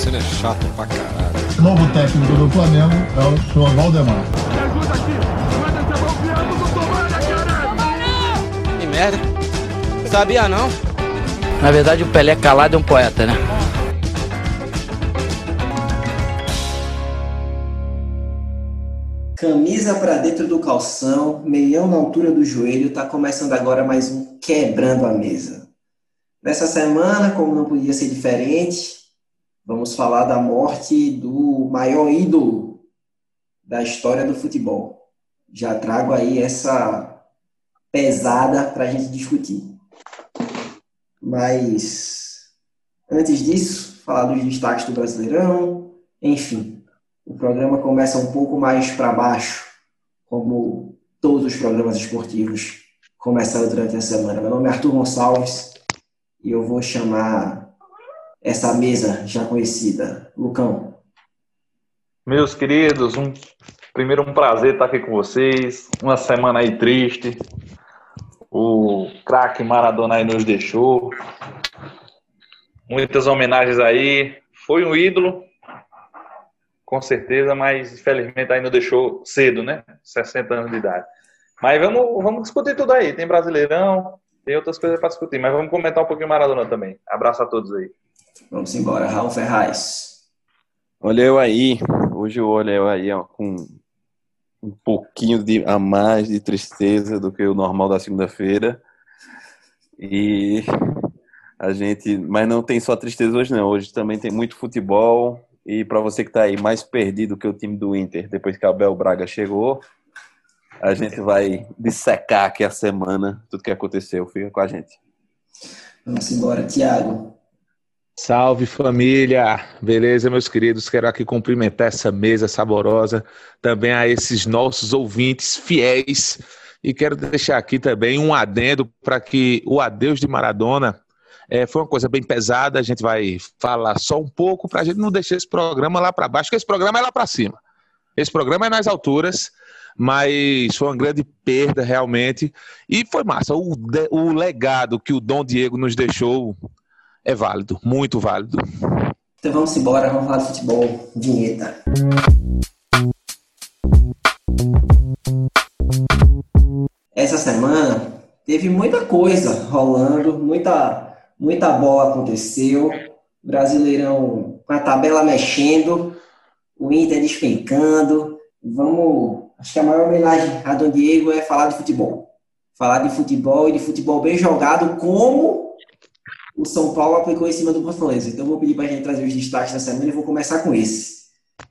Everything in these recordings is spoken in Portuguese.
Marcelo é chato pra caralho. O novo técnico do Flamengo é o senhor Valdemar. Me ajuda aqui! Manda do Tomara, Que merda. Sabia não? Na verdade, o Pelé calado é um poeta, né? Camisa para dentro do calção, meião na altura do joelho, tá começando agora mais um Quebrando a Mesa. Nessa semana, como não podia ser diferente, vamos falar da morte do maior ídolo da história do futebol. Já trago aí essa pesada para a gente discutir. Mas antes disso, falar dos destaques do Brasileirão, enfim, o programa começa um pouco mais para baixo, como todos os programas esportivos começaram durante a semana. Meu nome é Arthur Gonçalves e eu vou chamar essa mesa já conhecida. Lucão. Meus queridos, um, primeiro um prazer estar aqui com vocês. Uma semana aí triste. O craque Maradona aí nos deixou. Muitas homenagens aí. Foi um ídolo, com certeza, mas infelizmente ainda deixou cedo, né? 60 anos de idade. Mas vamos, vamos discutir tudo aí. Tem Brasileirão, tem outras coisas para discutir, mas vamos comentar um pouquinho Maradona também. Abraço a todos aí. Vamos embora, Raul Ferraz. Olha eu aí, hoje eu olho eu aí ó, com um pouquinho de, a mais de tristeza do que o normal da segunda-feira. E a gente, mas não tem só tristeza hoje não, hoje também tem muito futebol, e para você que está aí mais perdido que o time do Inter, depois que Abel Braga chegou, a gente vai dissecar aqui a semana tudo que aconteceu. Fica com a gente. Vamos embora, Tiago. Salve família! Beleza, meus queridos? Quero aqui cumprimentar essa mesa saborosa, também a esses nossos ouvintes fiéis. E quero deixar aqui também um adendo para que o adeus de Maradona é, foi uma coisa bem pesada, a gente vai falar só um pouco para a gente não deixar esse programa lá para baixo, porque esse programa é lá para cima. Esse programa é nas alturas, mas foi uma grande perda realmente. E foi massa. O, o legado que o Dom Diego nos deixou é válido, muito válido. Então vamos embora, vamos falar de futebol. Vinheta. Essa semana teve muita coisa rolando, muita muita bola aconteceu, Brasileirão com a tabela mexendo, o Inter despencando. Vamos, acho que a maior homenagem a Dom Diego é falar de futebol. Falar de futebol e de futebol bem jogado, como o São Paulo aplicou em cima do Fortaleza. Então, vou pedir para a gente trazer os destaques da semana e vou começar com esse.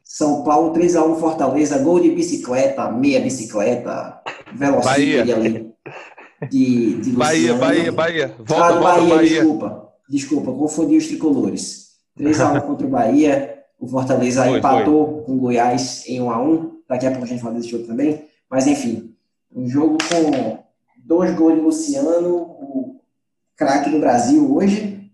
São Paulo 3x1 Fortaleza, gol de bicicleta, meia bicicleta, velocípede ali de, de Bahia, Bahia, Bahia. Volta, ah, volta, Bahia, Bahia. desculpa. Desculpa, confundi os tricolores. 3x1 contra o Bahia. O Fortaleza Foi, empatou com o Goiás em 1x1. Daqui a pouco a gente fala desse jogo também. Mas, enfim, um jogo com dois gols de Luciano, o craque do Brasil hoje.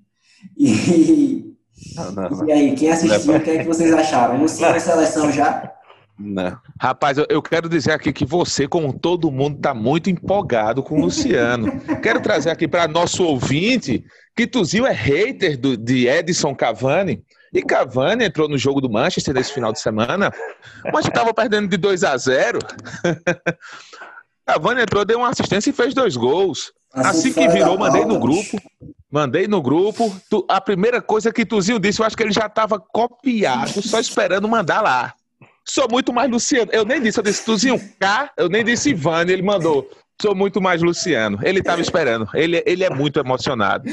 E, Não, não, e aí, quem assistiu, o que é que vocês acharam? Luciano é seleção já? Não. Rapaz, eu, eu quero dizer aqui que você, como todo mundo, está muito empolgado com o Luciano. quero trazer aqui para nosso ouvinte que Tuzil é hater do, de Edson Cavani. E Cavani entrou no jogo do Manchester nesse final de semana. Manchester estava perdendo de 2 a 0. Cavani entrou, deu uma assistência e fez dois gols. Assim que fora virou, mandei no grupo. Mandei no grupo. Tu- a primeira coisa que Tuzil disse, eu acho que ele já estava copiado, só esperando mandar lá. Sou muito mais Luciano. Eu nem disse, eu disse Tuzinho K, eu nem disse Ivane, ele mandou. Sou muito mais Luciano. Ele estava esperando. Ele, ele é muito emocionado.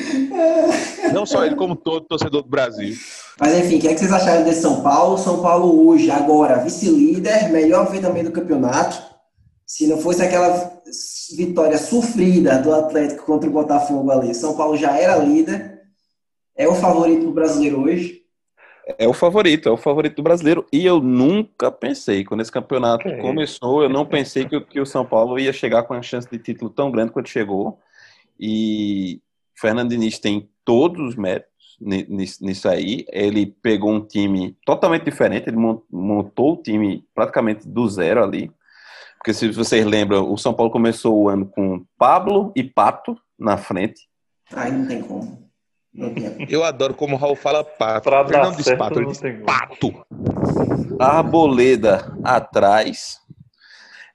Não só ele, como todo torcedor do Brasil. Mas enfim, o que, é que vocês acharam desse São Paulo? São Paulo hoje, agora, vice-líder, melhor vez também do campeonato. Se não fosse aquela vitória sofrida do Atlético contra o Botafogo ali, São Paulo já era líder. É o favorito do brasileiro hoje. É o favorito, é o favorito do brasileiro. E eu nunca pensei, quando esse campeonato Que começou, eu não pensei que, o- que o São Paulo ia chegar com uma chance de título tão grande quanto chegou. E Fernando Diniz tem todos os méritos ni- nisso, aí. Ele pegou um time totalmente diferente, ele mon- montou o time praticamente do zero ali. Porque se vocês lembram, o São Paulo começou o ano com Pablo e Pato na frente. Aí não tem como. Não tem. Eu adoro como o Raul fala pato. Pra Ele dar não diz certo, pato, ele não diz tem como. pato. Arboleda atrás.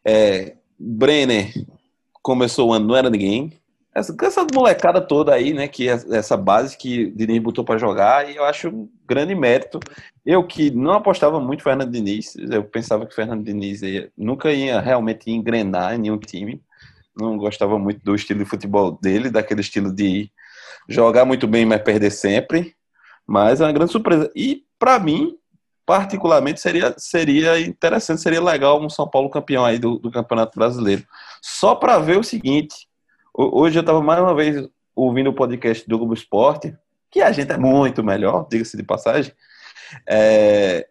É, Brenner começou o ano, não era ninguém. Essa, essa molecada toda aí, né? Que é- essa base que Diniz botou pra jogar, e eu acho um grande mérito. Eu que não apostava muito Fernando Diniz, eu pensava que Fernando Diniz ia- nunca ia realmente engrenar em nenhum time. Não gostava muito do estilo de futebol dele, daquele estilo de jogar muito bem, mas perder sempre. Mas é uma grande surpresa. E para mim, particularmente, seria, seria interessante, seria legal um São Paulo campeão aí do, do Campeonato Brasileiro. Só para ver o seguinte: hoje eu estava mais uma vez ouvindo o podcast do Globo Esporte, que a gente é muito melhor, diga-se de passagem. É,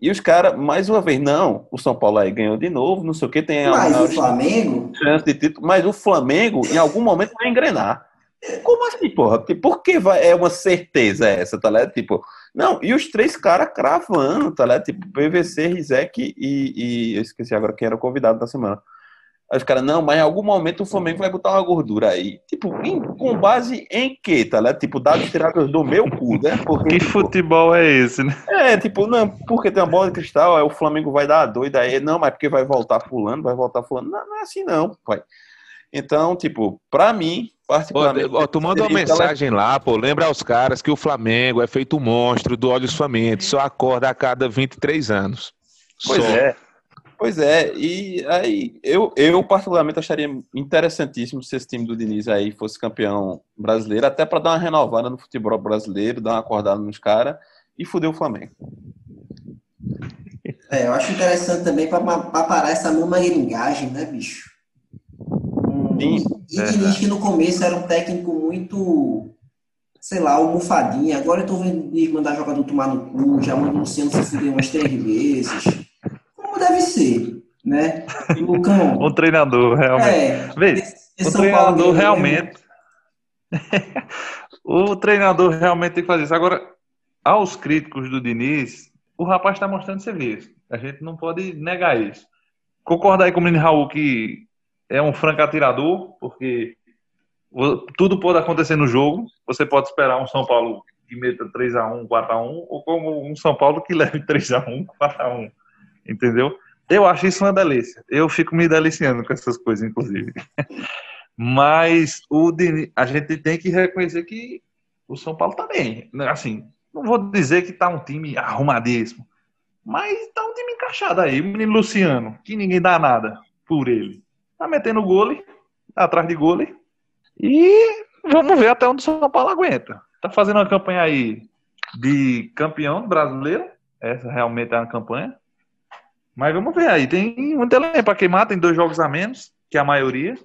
e os caras, mais uma vez, não, o São Paulo aí ganhou de novo, não sei o que, tem a Mas o Flamengo, chance de título, mas o Flamengo, em algum momento, vai engrenar. Como assim, porra? Tipo, Por que vai, é uma certeza essa, tá ligado? Tipo, não, e os três caras cravando, tá ligado? Tipo, PVC, Rizek e, e eu esqueci agora quem era o convidado da semana. Aí os caras, não, mas em algum momento o Flamengo vai botar uma gordura aí. Tipo, em- com base em quê, tá ligado? Tipo, dados tirados do meu cu, né? Porque, Que tipo, futebol é esse, né? é, tipo, não, porque tem uma bola de cristal, aí o Flamengo vai dar a doida aí, não, mas porque vai voltar fulano, vai voltar fulano. Não, não é assim não, pai. Então, tipo, pra mim, particularmente... ó, tu manda uma mensagem lá, pô. Lembra aos caras que o Flamengo é feito um monstro do Olhos Famintos, só acorda a cada 23 anos. Pois Só. é. Pois é, e aí eu, eu particularmente acharia interessantíssimo se esse time do Diniz aí fosse campeão brasileiro, até pra dar uma renovada no futebol brasileiro, dar uma acordada nos caras e fuder o Flamengo. é, eu acho interessante também para parar essa mamangueringagem, né, bicho? Sim, e Diniz, que no começo era um técnico muito, sei lá, almofadinha. Agora eu tô vendo Diniz mandar jogador tomar no cu, já manda o Luciano se fuder umas três vezes. Deve ser, né? O Lucão, Um treinador, realmente. é, esse o treinador dele, realmente. o treinador realmente tem que fazer isso. Agora, aos críticos do Diniz, o rapaz está mostrando serviço. A gente não pode negar isso. Concorda aí com o menino Raul que é um franco atirador, porque tudo pode acontecer no jogo. Você pode esperar um São Paulo que meta 3x1, 4x1, ou como um São Paulo que leve 3x1, 4x1. Entendeu? Eu acho isso uma delícia. Eu fico me deliciando com essas coisas, inclusive. Mas o Diniz- a gente tem que reconhecer que o São Paulo tá bem. Assim, não vou dizer que tá um time arrumadíssimo, mas tá um time encaixado aí. O menino Luciano, que ninguém dá nada por ele. Tá metendo gole, tá atrás de gole. E vamos ver até onde o São Paulo aguenta. Tá fazendo uma campanha aí de campeão brasileiro. Essa realmente é uma campanha. Mas vamos ver aí. Tem muito elenco para queimar, tem dois jogos a menos que a maioria.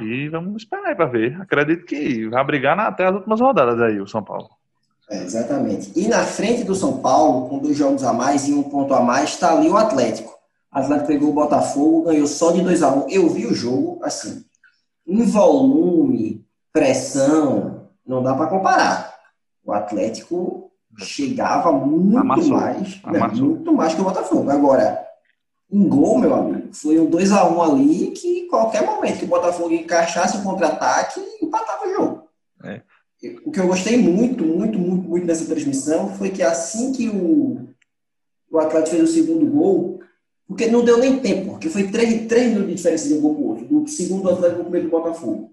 E vamos esperar aí para ver. Acredito que vai brigar até as últimas rodadas aí, o São Paulo. É, exatamente. E na frente do São Paulo, com dois jogos a mais e um ponto a mais, está ali o Atlético. O Atlético pegou o Botafogo, ganhou só de 2 a 1 Eu vi o jogo, assim, em volume, pressão, não dá para comparar. O Atlético chegava muito Amassou. mais, né, Amassou. muito mais que o Botafogo. Agora, em gol, meu amigo, foi um 2 a 1 ali que qualquer momento que o Botafogo encaixasse o contra-ataque, empatava o jogo. É. O que eu gostei muito, muito, muito, muito dessa transmissão foi que assim que o, o Atlético fez o segundo gol, porque não deu nem tempo, porque foi três, três minutos de diferença de um gol pro outro, do segundo Atlético pro primeiro do Botafogo.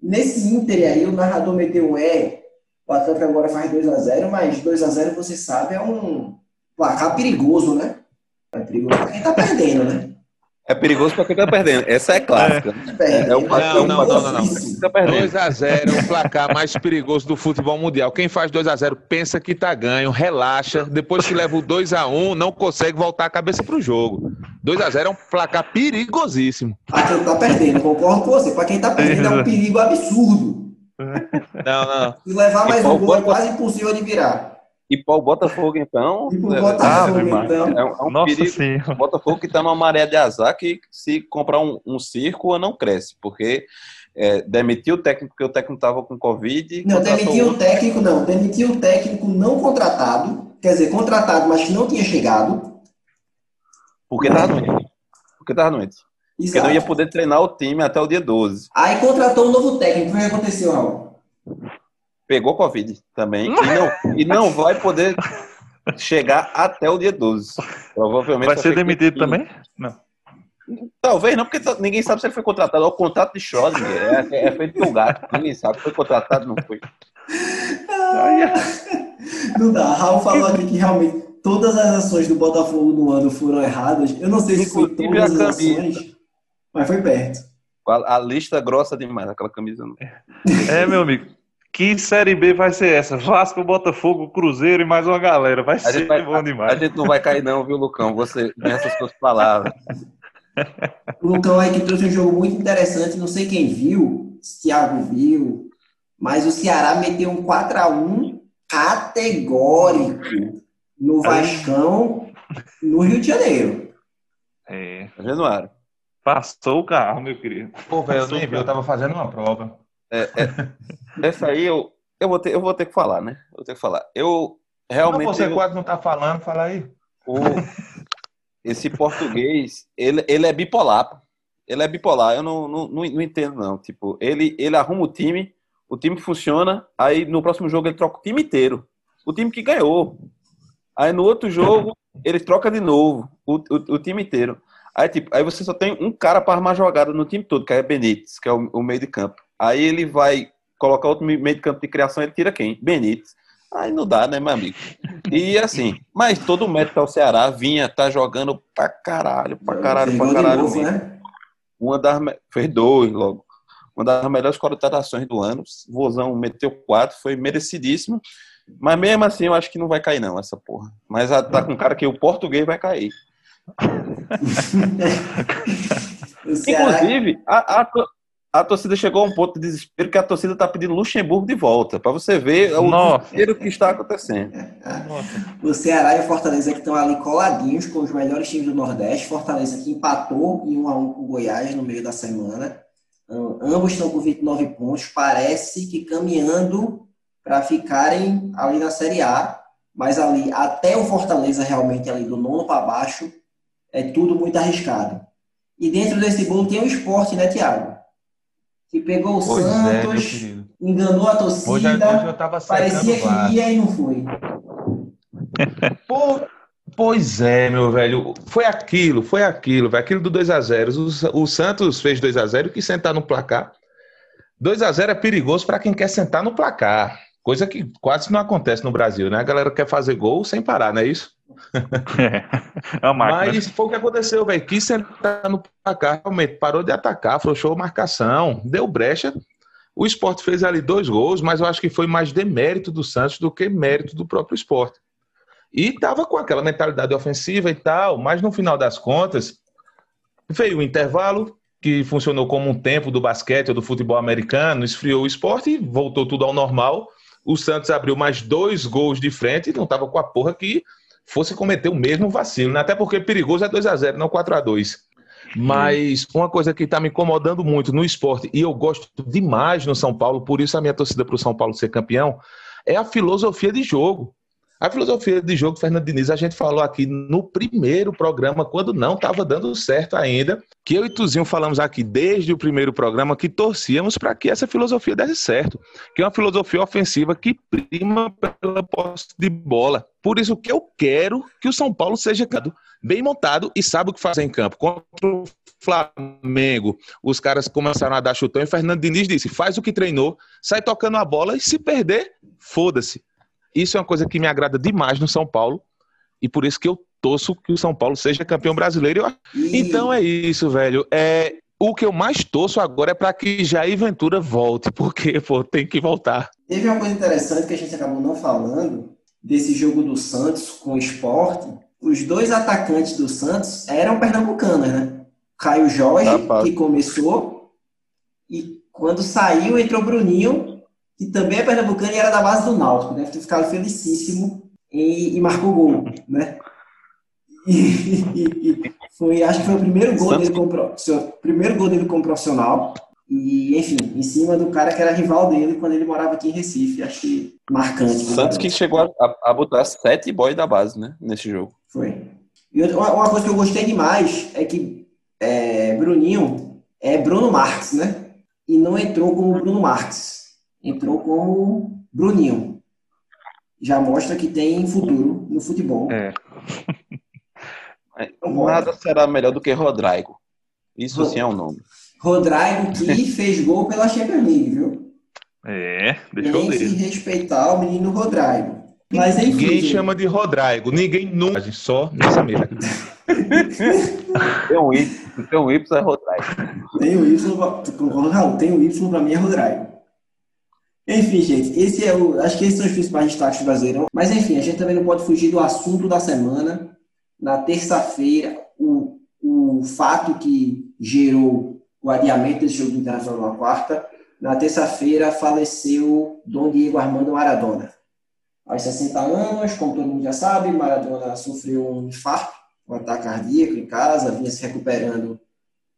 Nesse Inter aí, o narrador meteu um é, o Atlético agora faz 2 a 0 mas 2 a 0 você sabe, é um placar perigoso, né? É perigoso pra quem tá perdendo, né? É perigoso pra quem tá perdendo. Essa é clássica. É, é o Não, não, não, não, não. Quem tá perdendo. 2x0 é o placar mais perigoso do futebol mundial. Quem faz 2x0 pensa que tá ganho, relaxa. Depois que leva o 2x1, não consegue voltar a cabeça pro jogo. 2x0 é um placar perigosíssimo. Pra quem tá perdendo, concordo com você. Pra quem tá perdendo é um perigo absurdo. Não, não. Se levar mais E um gol é quase impossível de virar. E para o Botafogo, então. E pro é- Botafogo, Maria. então. É um, é um Nossa perigo. Senhora. O Botafogo que está numa maré de azar que se comprar um, um circo não cresce, porque é, demitiu o técnico porque o técnico estava com Covid. Não, demitiu o técnico, não. Demitiu o técnico não contratado. Quer dizer, contratado, mas que não tinha chegado. Porque estava doente. Porque estava doente. Porque Exato. não ia poder treinar o time até o dia 12. Aí contratou um novo técnico. O que aconteceu, Raul? Pegou Covid também e não, e não vai poder chegar até o dia 12. Provavelmente Vai ser demitido aqui. também? Não. Talvez não, porque ninguém sabe se ele foi contratado. É o contrato de Schrödinger. É, é feito pelo gato. Ninguém sabe. Foi contratado, não foi. Não dá. Raul falou aqui que realmente todas as ações do Botafogo no ano foram erradas. Eu não sei se foi todas as ações, mas foi perto. A, lista grossa demais, aquela camisa. Não. É, meu amigo. Que Série B vai ser essa? Vasco, Botafogo, Cruzeiro e mais uma galera. Vai A ser gente, vai, bom a, demais. gente não vai cair, não, viu, Lucão? Você tem essas suas palavras. O Lucão aí que trouxe um jogo muito interessante, não sei quem viu, se Thiago viu, mas o Ceará meteu um 4x1 categórico no Vascão, no Rio de Janeiro. É. Januário. Passou o carro, meu querido. Pô, velho, eu nem vi, eu tava fazendo uma prova. Essa aí eu, eu, vou ter, eu vou ter que falar, né? Eu vou ter que falar. Eu realmente. Mas você eu- quase não tá falando, fala aí. o- esse português, ele, ele é bipolar. Ele é bipolar. Eu não, não, não, não entendo, não. Tipo, ele, ele arruma o time, o time funciona, aí no próximo jogo ele troca o time inteiro. O time que ganhou. Aí no outro jogo, ele troca de novo o, o, o time inteiro. Aí, tipo, aí você só tem um cara para armar jogada no time todo, que é Benítez, que é o, o meio de campo. Aí ele vai colocar outro meio de campo de criação, ele tira quem? Benítez. Aí não dá, né, meu amigo? E assim, mas todo o mérito ao Ceará vinha, tá jogando pra caralho, pra caralho, pra caralho novo, né? Uma das, fez dois logo. Uma das melhores contratações do ano. O Vozão meteu quatro, foi merecidíssimo. Mas mesmo assim, eu acho que não vai cair, não, essa porra. Mas tá com cara que o português vai cair. Inclusive, a, a, a torcida chegou a um ponto de desespero que a torcida tá pedindo Luxemburgo de volta. Pra você ver o Nossa. desespero que está acontecendo. o Ceará e o Fortaleza que estão ali coladinhos com os melhores times do Nordeste. Fortaleza que empatou em 1 a 1 com o Goiás no meio da semana. Am- Ambos estão com 29 pontos. Parece que caminhando para ficarem ali na Série A. Mas ali, até o Fortaleza realmente ali do nono para baixo, é tudo muito arriscado. E dentro desse bolo tem o esporte, né, Thiago? Que pegou o Pois é, Santos, querido. enganou a torcida. Hoje, hoje Parecia o que ia e não foi. Pô, pois é, meu velho. Foi aquilo, foi aquilo, velho. Aquilo do 2x0. O, Sa- o Santos fez 2x0 e quis sentar no placar. 2x0 é perigoso para quem quer sentar no placar. Coisa que quase não acontece no Brasil, né? A galera quer fazer gol sem parar, não é isso? É máquina. Mas foi o que aconteceu, velho. Quis sentar no placar, realmente parou de atacar, afrouxou marcação, deu brecha. O esporte fez ali dois gols, mas eu acho que foi mais demérito do Santos do que mérito do próprio esporte. E tava com aquela mentalidade ofensiva e tal, mas no final das contas, veio o intervalo, que funcionou como um tempo do basquete ou do futebol americano, esfriou o esporte e voltou tudo ao normal. O Santos abriu mais dois gols de frente e não tava com a porra que fosse cometer o mesmo vacilo, né? Até porque perigoso é 2 a 0 não 4 a 2 Mas uma coisa que está me incomodando muito no esporte, e eu gosto demais no São Paulo, por isso a minha torcida para o São Paulo ser campeão, é a filosofia de jogo. A filosofia de jogo, Fernando Diniz, a gente falou aqui no primeiro programa, quando não estava dando certo ainda, que eu e Tuzinho falamos aqui desde o primeiro programa que torcíamos para que essa filosofia desse certo, que é uma filosofia ofensiva que prima pela posse de bola. Por isso que eu quero que o São Paulo seja bem montado e sabe o que fazer em campo. Contra o Flamengo, os caras começaram a dar chutão e Fernando Diniz disse: faz o que treinou, sai tocando a bola e se perder, foda-se. Isso é uma coisa que me agrada demais no São Paulo e por isso que eu torço que o São Paulo seja campeão brasileiro. Então é isso, velho. É, o que eu mais torço agora é para que Jair Ventura volte, porque pô, tem que voltar. Teve uma coisa interessante que a gente acabou não falando desse jogo do Santos com o esporte. Os dois atacantes do Santos eram pernambucanos, né? Caio Jorge, Rapaz. que começou, e quando saiu entrou Bruninho, que também é pernambucano e era da base do Náutico. Deve ter ficado felicíssimo e, e marcou gol, né? E, e- foi, acho que foi o primeiro gol dele como, seu primeiro gol dele como profissional. E, enfim, em cima do cara que era rival dele quando ele morava aqui em Recife. Acho que marcante. né? Santos que chegou a, a- botar sete boys da base, né? Nesse jogo. Foi. E uma, uma coisa que eu gostei demais é que é, Bruninho é Bruno Marques, né? E não entrou como Bruno Marques. Entrou como Bruninho. Já mostra que tem futuro no futebol. É. Nada será melhor do que Rodrigo. Isso sim é o um nome. Rodrigo que fez gol pela Champions League, viu? É, deixou Tem que dele. respeitar o menino Rodrigo. Mas enfim. Ninguém gente, chama de Rodrigo, ninguém nunca, só nessa mesa. Tem um Y, tem um Y é Rodrigo. Tem o Y, pra- concordo, Raul, tem o Y pra mim é Rodrigo. Enfim, gente, esse é o. Acho que esses são os principais destaques do Brasileirão. Mas enfim, a gente também não pode fugir do assunto da semana. Na terça-feira, o, o fato que gerou o adiamento desse jogo Internacional na quarta, na terça-feira faleceu Dom Diego Armando Maradona. Aos 60 anos, como todo mundo já sabe, Maradona sofreu um infarto, um ataque cardíaco em casa, vinha se recuperando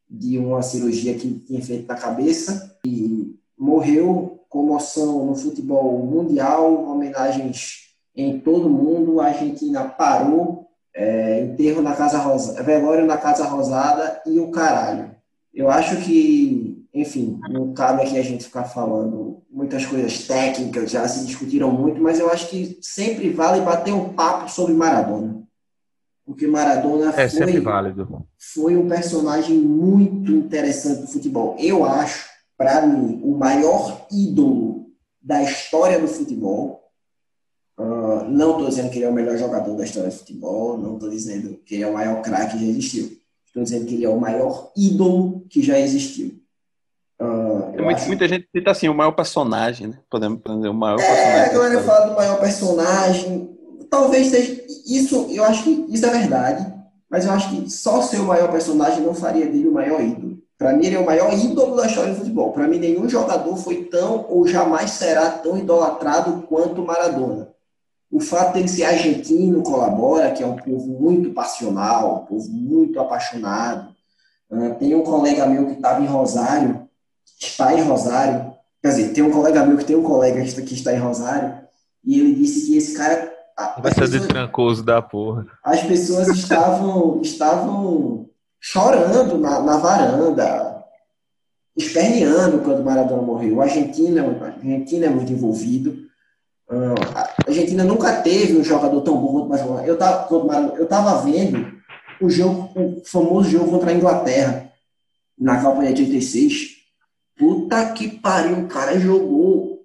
de uma cirurgia que tinha feito na cabeça e morreu. Comoção no futebol mundial, homenagens em todo mundo. A Argentina parou, é, enterro na Casa Rosa, velório na Casa Rosada e o caralho. Eu acho que, enfim, não cabe aqui a gente ficar falando muitas coisas técnicas, já se discutiram muito, mas eu acho que sempre vale bater um papo sobre Maradona. Porque Maradona É sempre foi, válido. foi um personagem muito interessante do futebol. Eu acho, para mim, o maior ídolo da história do futebol. Ah, não estou dizendo que ele é o melhor jogador da história do futebol, não estou dizendo que ele é o maior craque que já existiu. Estou dizendo que ele é o maior ídolo que já existiu. Ah, eu Muita, acho- muita gente cita assim, o maior personagem, né? Podemos dizer o maior é, personagem. a galera fala do maior personagem. Talvez seja. Isso, eu acho que isso é verdade. Mas eu acho que só ser o maior personagem não faria dele o maior ídolo. Para mim, ele é o maior ídolo da história do futebol. Para mim, nenhum jogador foi tão ou jamais será tão idolatrado quanto o Maradona. O fato dele ser argentino colabora, que é um povo muito passional, um povo muito apaixonado. Ah, tem um colega meu que estava em Rosário, está em Rosário, Quer dizer, tem um colega meu que tem um colega que está- em Rosário, e ele disse que esse cara. Vai ser de trancoso da porra. as pessoas estavam, estavam chorando na, na varanda, esperneando quando Maradona morreu. O Argentina, a Argentina é muito envolvido. A Argentina nunca teve um jogador tão bom quanto Maradona. Eu Maradona. Eu tava vendo o jogo, o famoso jogo contra a Inglaterra na Copa de 86. Puta que pariu, o cara jogou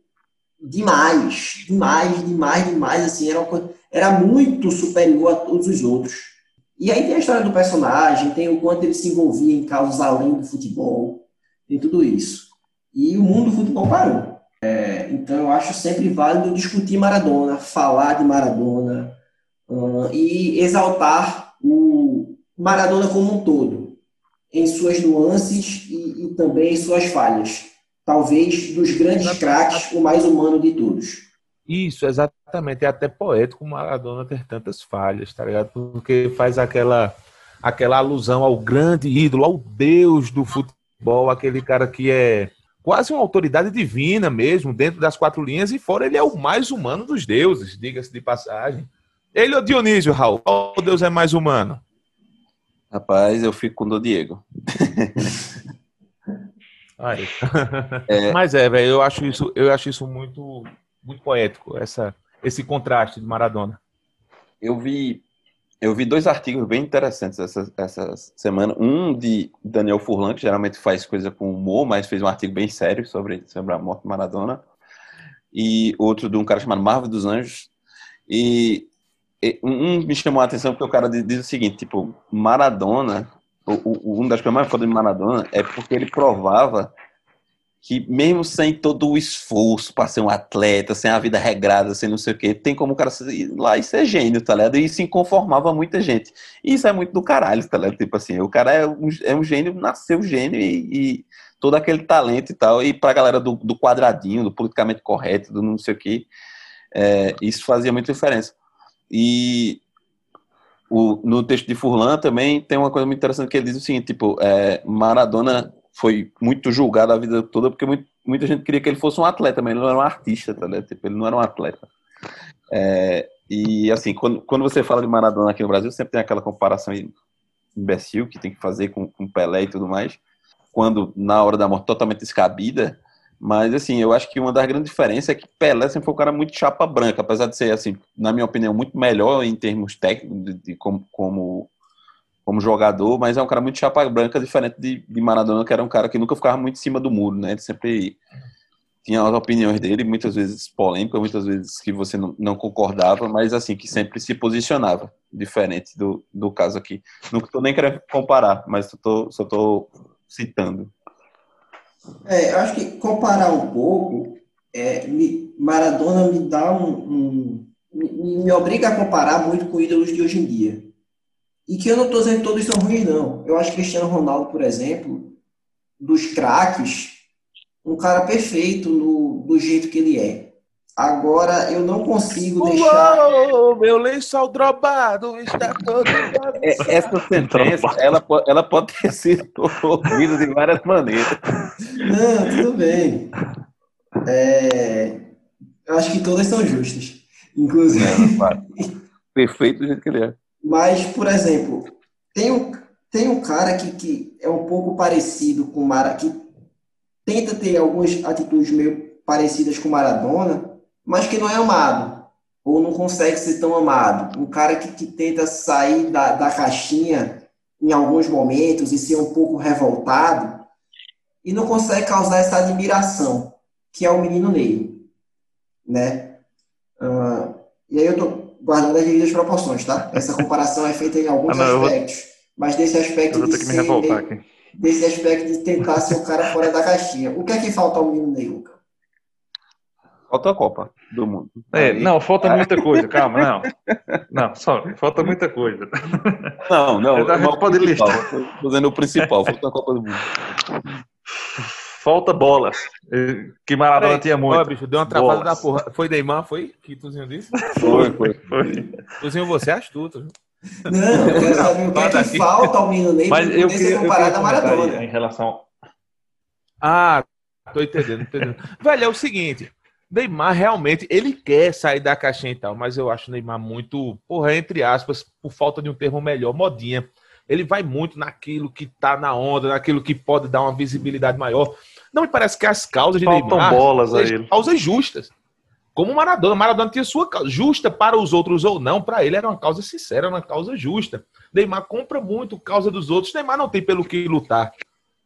demais, demais, demais, demais, assim, era, coisa- era muito superior a todos os outros. E aí tem a história do personagem, tem o quanto ele se envolvia em causas além do futebol, tem tudo isso. E o mundo do futebol parou. É, então eu acho sempre válido discutir Maradona, falar de Maradona e exaltar o Maradona como um todo, em suas nuances e, e também em suas falhas. Talvez dos grandes craques, o mais humano de todos. Isso, exatamente. É até poético o Maradona ter tantas falhas, tá ligado? Porque faz aquela, aquela alusão ao grande ídolo, ao deus do futebol, aquele cara que é quase uma autoridade divina mesmo, dentro das quatro linhas, e fora ele é o mais humano dos deuses, diga-se de passagem. Ele ou Dionísio, Raul? Qual deus é mais humano? Rapaz, eu fico com o Diego. É. Mas é, velho, eu acho isso, eu acho isso muito, muito poético, essa, esse contraste de Maradona. Eu vi, eu vi dois artigos bem interessantes essa, essa semana. Um de Daniel Furlan, que geralmente faz coisa com humor, mas fez um artigo bem sério sobre, sobre a morte de Maradona. E outro de um cara chamado Marvel dos Anjos. E, um me chamou a atenção porque o cara diz o seguinte, tipo, Maradona, o, o, um das coisas mais fodas de Maradona é porque ele provava que mesmo sem todo o esforço para ser um atleta, sem a vida regrada, sem não sei o quê, tem como o cara ir lá e ser gênio, tá ligado? E se conformava muita gente. E isso é muito do caralho, tá ligado? Tipo assim, o cara é um, é um gênio, nasceu gênio e, e todo aquele talento e tal. E pra galera do, do quadradinho, do politicamente correto, do não sei o quê, é, isso fazia muita diferença. E o, no texto de Furlan também tem uma coisa muito interessante que ele diz o seguinte, tipo, é, Maradona foi muito julgado a vida toda porque muito, muita gente queria que ele fosse um atleta, mas ele não era um artista, tá ligado? Tipo, ele não era um atleta. É, e assim, quando, quando você fala de Maradona aqui no Brasil, sempre tem aquela comparação imbecil que tem que fazer com, com Pelé e tudo mais. Quando, na hora da morte, totalmente descabida, Mas, assim, eu acho que uma das grandes diferenças é que Pelé sempre foi um cara muito chapa branca, apesar de ser, assim, na minha opinião, muito melhor em termos técnicos, de, de como, como, como, jogador, mas é um cara muito chapa branca, diferente de, de, Maradona, que era um cara que nunca ficava muito em cima do muro, né? Ele sempre tinha as opiniões dele, muitas vezes polêmicas, muitas vezes que você não, não, concordava, mas, assim, que sempre se posicionava, diferente do, do caso aqui. Não estou nem querendo comparar, mas tô, só estou citando. É, eu acho que comparar um pouco, é, me, Maradona me dá um, um me, me, obriga a comparar muito com ídolos de hoje em dia. E que eu não estou dizendo que todos são ruins, não. Eu acho que Cristiano Ronaldo, por exemplo, dos craques, um cara perfeito no, do jeito que ele é. Agora, eu não consigo deixar. Uou, meu lençol drobado está todo. É, essa sentença, ela, ela pode ter sido ouvida de várias maneiras. Não, tudo bem. É, eu acho que todas são justas. Inclusive. É, Perfeito do jeito que ele é. Mas, por exemplo, tem um, tem um cara que, que é um pouco parecido com o Mara, que tenta ter algumas atitudes meio parecidas com Maradona, mas que não é amado, ou não consegue ser tão amado. Um cara que, que tenta sair da, da caixinha em alguns momentos e ser um pouco revoltado e não consegue causar essa admiração, que é o menino Ney, né? Uh, e aí eu tô guardando as devidas proporções, tá? Essa comparação é feita em alguns ah, não, aspectos, vou... mas desse aspecto de ser, desse aspecto de tentar ser o cara fora da caixinha. O que é que falta ao menino Ney, Luca? Falta a Copa do Mundo. É, não, falta muita coisa, calma, não. Não, só, falta muita coisa. Não, não. A gente pode listar. Estou dizendo o principal, falta a Copa do Mundo. Falta bolas. Que Maradona Peraí, tinha muito. Ó, bicho, deu uma travada bolas. da porra. Foi Neymar, foi? Que Tuzinho disse? Foi, foi. foi. Tuzinho, você é astuto. Não, eu quero saber o que, é que falta ao menino Ney Mas eu queria, comparado a Maradona. Em relação... Ah, tô entendendo, entendendo. Velho, é o seguinte, Neymar realmente, ele quer sair da caixinha e tal, mas eu acho o Neymar muito, porra, entre aspas, por falta de um termo melhor, modinha. Ele vai muito naquilo que tá na onda, naquilo que pode dar uma visibilidade maior. Não me parece que as causas de Faltam Neymar bolas são ele. causas justas. Como Maradona. Maradona tinha sua causa, justa para os outros ou não, para ele era uma causa sincera, uma causa justa. Neymar compra muito causa dos outros. Neymar não tem pelo que lutar.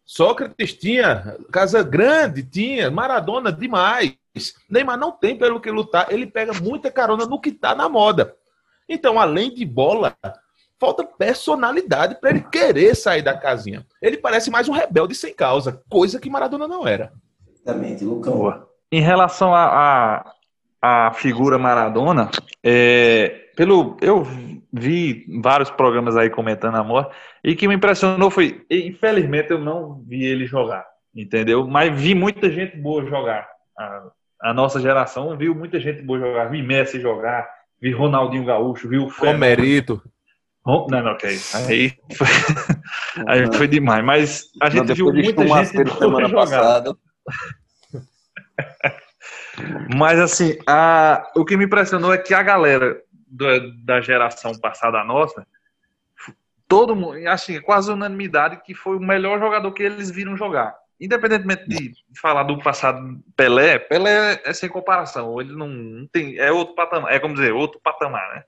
Sócrates tinha, Casa Grande tinha, Maradona demais. Neymar não tem pelo que lutar, ele pega muita carona no que tá na moda. Então, além de bola, falta personalidade para ele querer sair da casinha. Ele parece mais um rebelde sem causa, coisa que Maradona não era. Exatamente, Lucão. Em relação à a, a, figura Maradona, é, pelo eu vi vários programas aí comentando a morte, e que me impressionou foi, infelizmente eu não vi ele jogar, entendeu? Mas vi muita gente boa jogar. A, a nossa geração viu muita gente boa jogar, vi Messi jogar, vi Ronaldinho Gaúcho, vi o Romerito. Não, não, ok. Aí foi, aí foi demais. Mas a gente não, viu muita gente boa jogar. Mas assim, a, o que me impressionou é que a galera do, da geração passada nossa, todo mundo, assim, quase unanimidade que foi o melhor jogador que eles viram jogar. Independentemente de falar do passado Pelé, Pelé é sem comparação. Ele não, não tem, é outro patamar, é como dizer, outro patamar, né?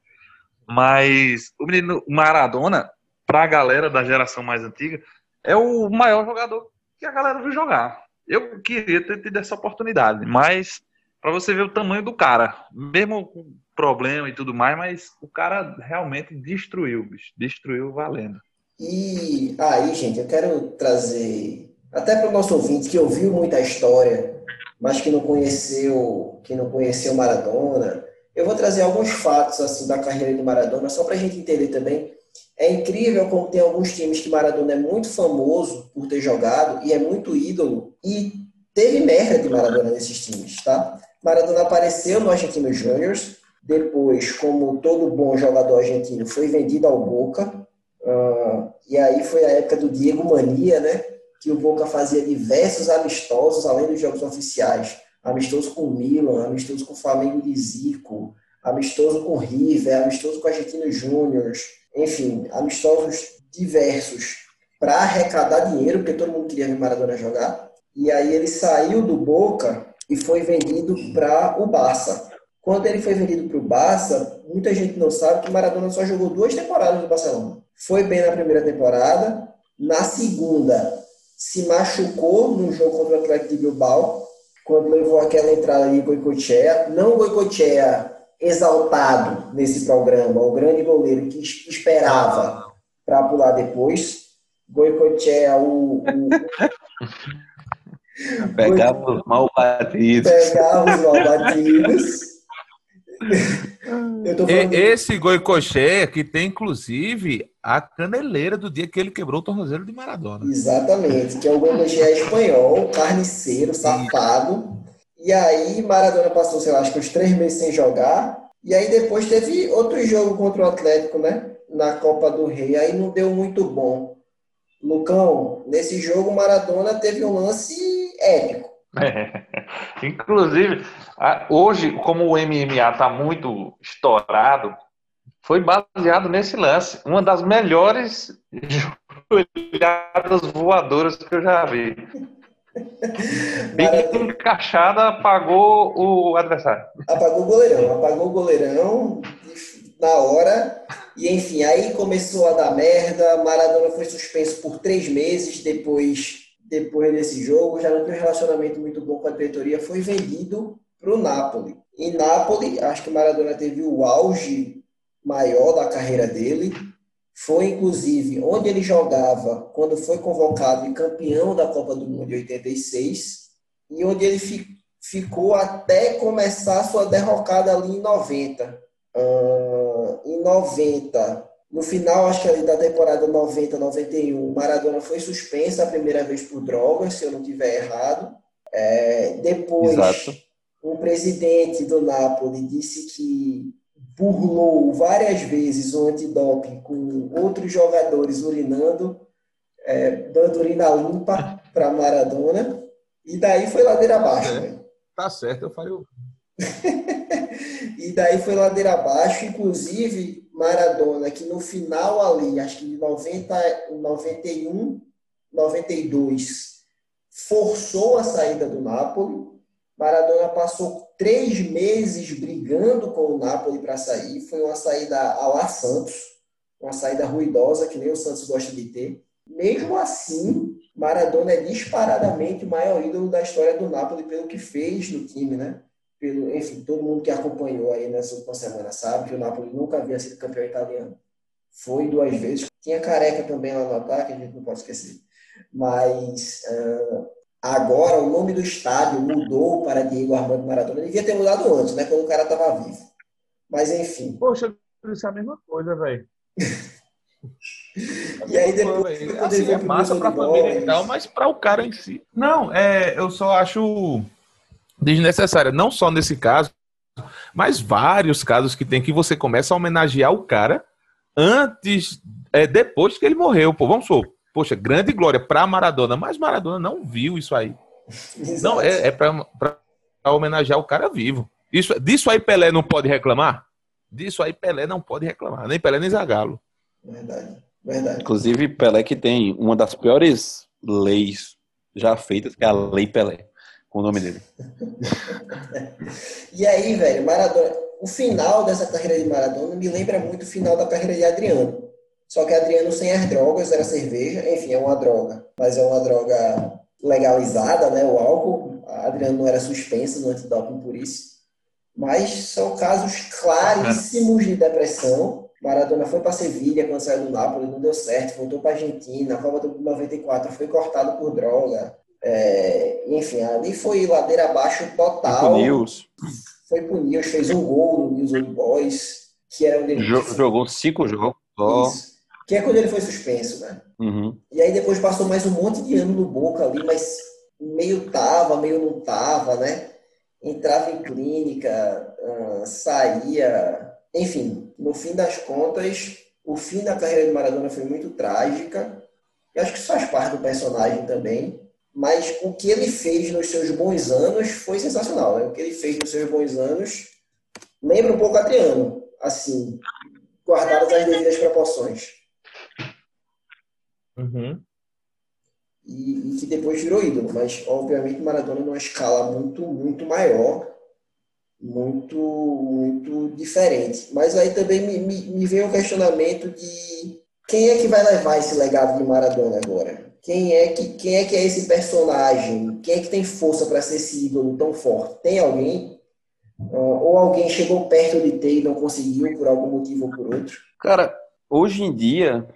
Mas o menino Maradona, para a galera da geração mais antiga, é o maior jogador que a galera viu jogar. Eu queria ter tido essa oportunidade, mas para você ver o tamanho do cara, mesmo com problema e tudo mais, mas o cara realmente destruiu, bicho, destruiu valendo. E aí, gente, eu quero trazer até para o nosso ouvinte que ouviu muita história, mas que não conheceu, que não conheceu Maradona. Eu vou trazer alguns fatos assim da carreira de Maradona só para a gente entender também. É incrível como tem alguns times que Maradona é muito famoso por ter jogado e é muito ídolo e teve merda de Maradona nesses times, tá? Maradona apareceu no Argentino Juniors, depois, como todo bom jogador argentino, foi vendido ao Boca. Uh, e aí foi a época do Diego Mania, né? Que o Boca fazia diversos amistosos, além dos jogos oficiais. Amistoso com o Milan, amistoso com o Flamengo de Zico, amistoso com o River, amistoso com o Argentino Júnior. Enfim, amistosos diversos para arrecadar dinheiro, porque todo mundo queria ver Maradona jogar. E aí ele saiu do Boca e foi vendido para o Barça. Quando ele foi vendido para o Barça, muita gente não sabe que Maradona só jogou duas temporadas no Barcelona. Foi bem na primeira temporada, na segunda se machucou no jogo contra o Atlético de Bilbao, quando levou aquela entrada de Goicoechea. Não Goicoechea exaltado nesse programa, o grande goleiro que esperava para pular depois. Goicoechea, o, o Pegava os mal batidos. Pegava os mal batidos. Esse Goicoechea que tem, inclusive, a caneleira do dia que ele quebrou o tornozelo de Maradona. Exatamente, que é o Goicoechea espanhol, carniceiro, safado. E aí Maradona passou, sei lá, acho que uns três meses sem jogar. E aí depois teve outro jogo contra o Atlético, né? Na Copa do Rei. Aí não deu muito bom. Lucão, nesse jogo Maradona teve um lance épico. É. Inclusive, hoje, como o MMA está muito estourado, foi baseado nesse lance. Uma das melhores joelhadas voadoras que eu já vi. Bem encaixada, apagou o adversário. Apagou o goleirão, apagou o goleirão na hora. E enfim, aí começou a dar merda. Maradona foi suspenso por três meses depois depois desse jogo, já não tinha um relacionamento muito bom com a diretoria, foi vendido para o Napoli. Em Napoli, acho que Maradona teve o auge maior da carreira dele. Foi, inclusive, onde ele jogava quando foi convocado e campeão da Copa do Mundo de 86, e onde ele fi ficou até começar sua derrocada ali em 90. Uh, em 90, no final, acho que ali da temporada 90, 91, Maradona foi suspensa a primeira vez por drogas, se eu não estiver errado. É, depois, Exato. um presidente do Napoli disse que burlou várias vezes o antidoping com outros jogadores urinando, é, dando urina limpa para Maradona. E daí foi ladeira abaixo. É, tá certo, eu falei. e daí foi ladeira abaixo, inclusive Maradona, que no final ali, acho que em 90, 91, 92, forçou a saída do Napoli. Maradona passou três meses brigando com o Napoli para sair. Foi uma saída a Santos, uma saída ruidosa, que nem o Santos gosta de ter. Mesmo assim, Maradona é disparadamente o maior ídolo da história do Napoli pelo que fez no time, né? Pelo, enfim, todo mundo que acompanhou aí nessa última semana sabe que o Napoli nunca havia sido campeão italiano. Foi duas vezes. Tinha careca também lá no ataque, a gente não pode esquecer. Mas uh, agora o nome do estádio mudou para Diego Armando Maradona. Devia ter mudado antes, né? Quando o cara estava vivo. Mas enfim. Poxa, isso é a mesma coisa, velho. e aí depois assim, é massa para a família e tal, mas para o cara em si. Não, é, eu só acho desnecessária. Não só nesse caso, mas vários casos que tem que você começa a homenagear o cara antes, é, depois que ele morreu. Pô, vamos supor, poxa, grande glória para Maradona, mas Maradona não viu isso aí. Exato. Não, é, é para homenagear o cara vivo. Isso, disso aí Pelé não pode reclamar? Disso aí Pelé não pode reclamar, nem Pelé nem Zagalo. Verdade, verdade. Inclusive Pelé que tem uma das piores leis já feitas, que é a Lei Pelé com o nome dele. e aí, velho, Maradona, o final dessa carreira de Maradona me lembra muito o final da carreira de Adriano. Só que Adriano sem as drogas, era cerveja, enfim, é uma droga, mas é uma droga legalizada, né, o álcool. A Adriano não era suspensa no antidoping por isso. Mas são casos claríssimos de depressão. Maradona foi para Sevilha quando saiu do Napoli, não deu certo, voltou para Argentina, a Copa do 94 foi cortado por droga. É, enfim, ali foi ladeira abaixo total. Foi pro News. Foi pro News, fez um gol no News Old Boys, que era onde ele... Jogou cinco jogos só. Isso. Que é quando ele foi suspenso, né? Uhum. E aí depois passou mais um monte de ano no Boca ali, mas meio tava, meio não tava, né? Entrava em clínica, uh, saía... Enfim, no fim das contas, o fim da carreira de Maradona foi muito trágica. Eu acho que isso faz parte do personagem também mas o que ele fez nos seus bons anos foi sensacional. Né? O que ele fez nos seus bons anos lembra um pouco Adriano, assim, guardadas as devidas proporções. Uhum. e, e que depois virou ídolo. Mas, obviamente, Maradona numa escala muito, muito maior, muito, muito diferente. Mas aí também me, me, me veio o questionamento de quem é que vai levar esse legado de Maradona agora? Quem é que, quem é, que é esse personagem? Quem é que tem força para ser esse ídolo tão forte? Tem alguém? Ou alguém chegou perto de ter e não conseguiu por algum motivo ou por outro? Cara, hoje em dia,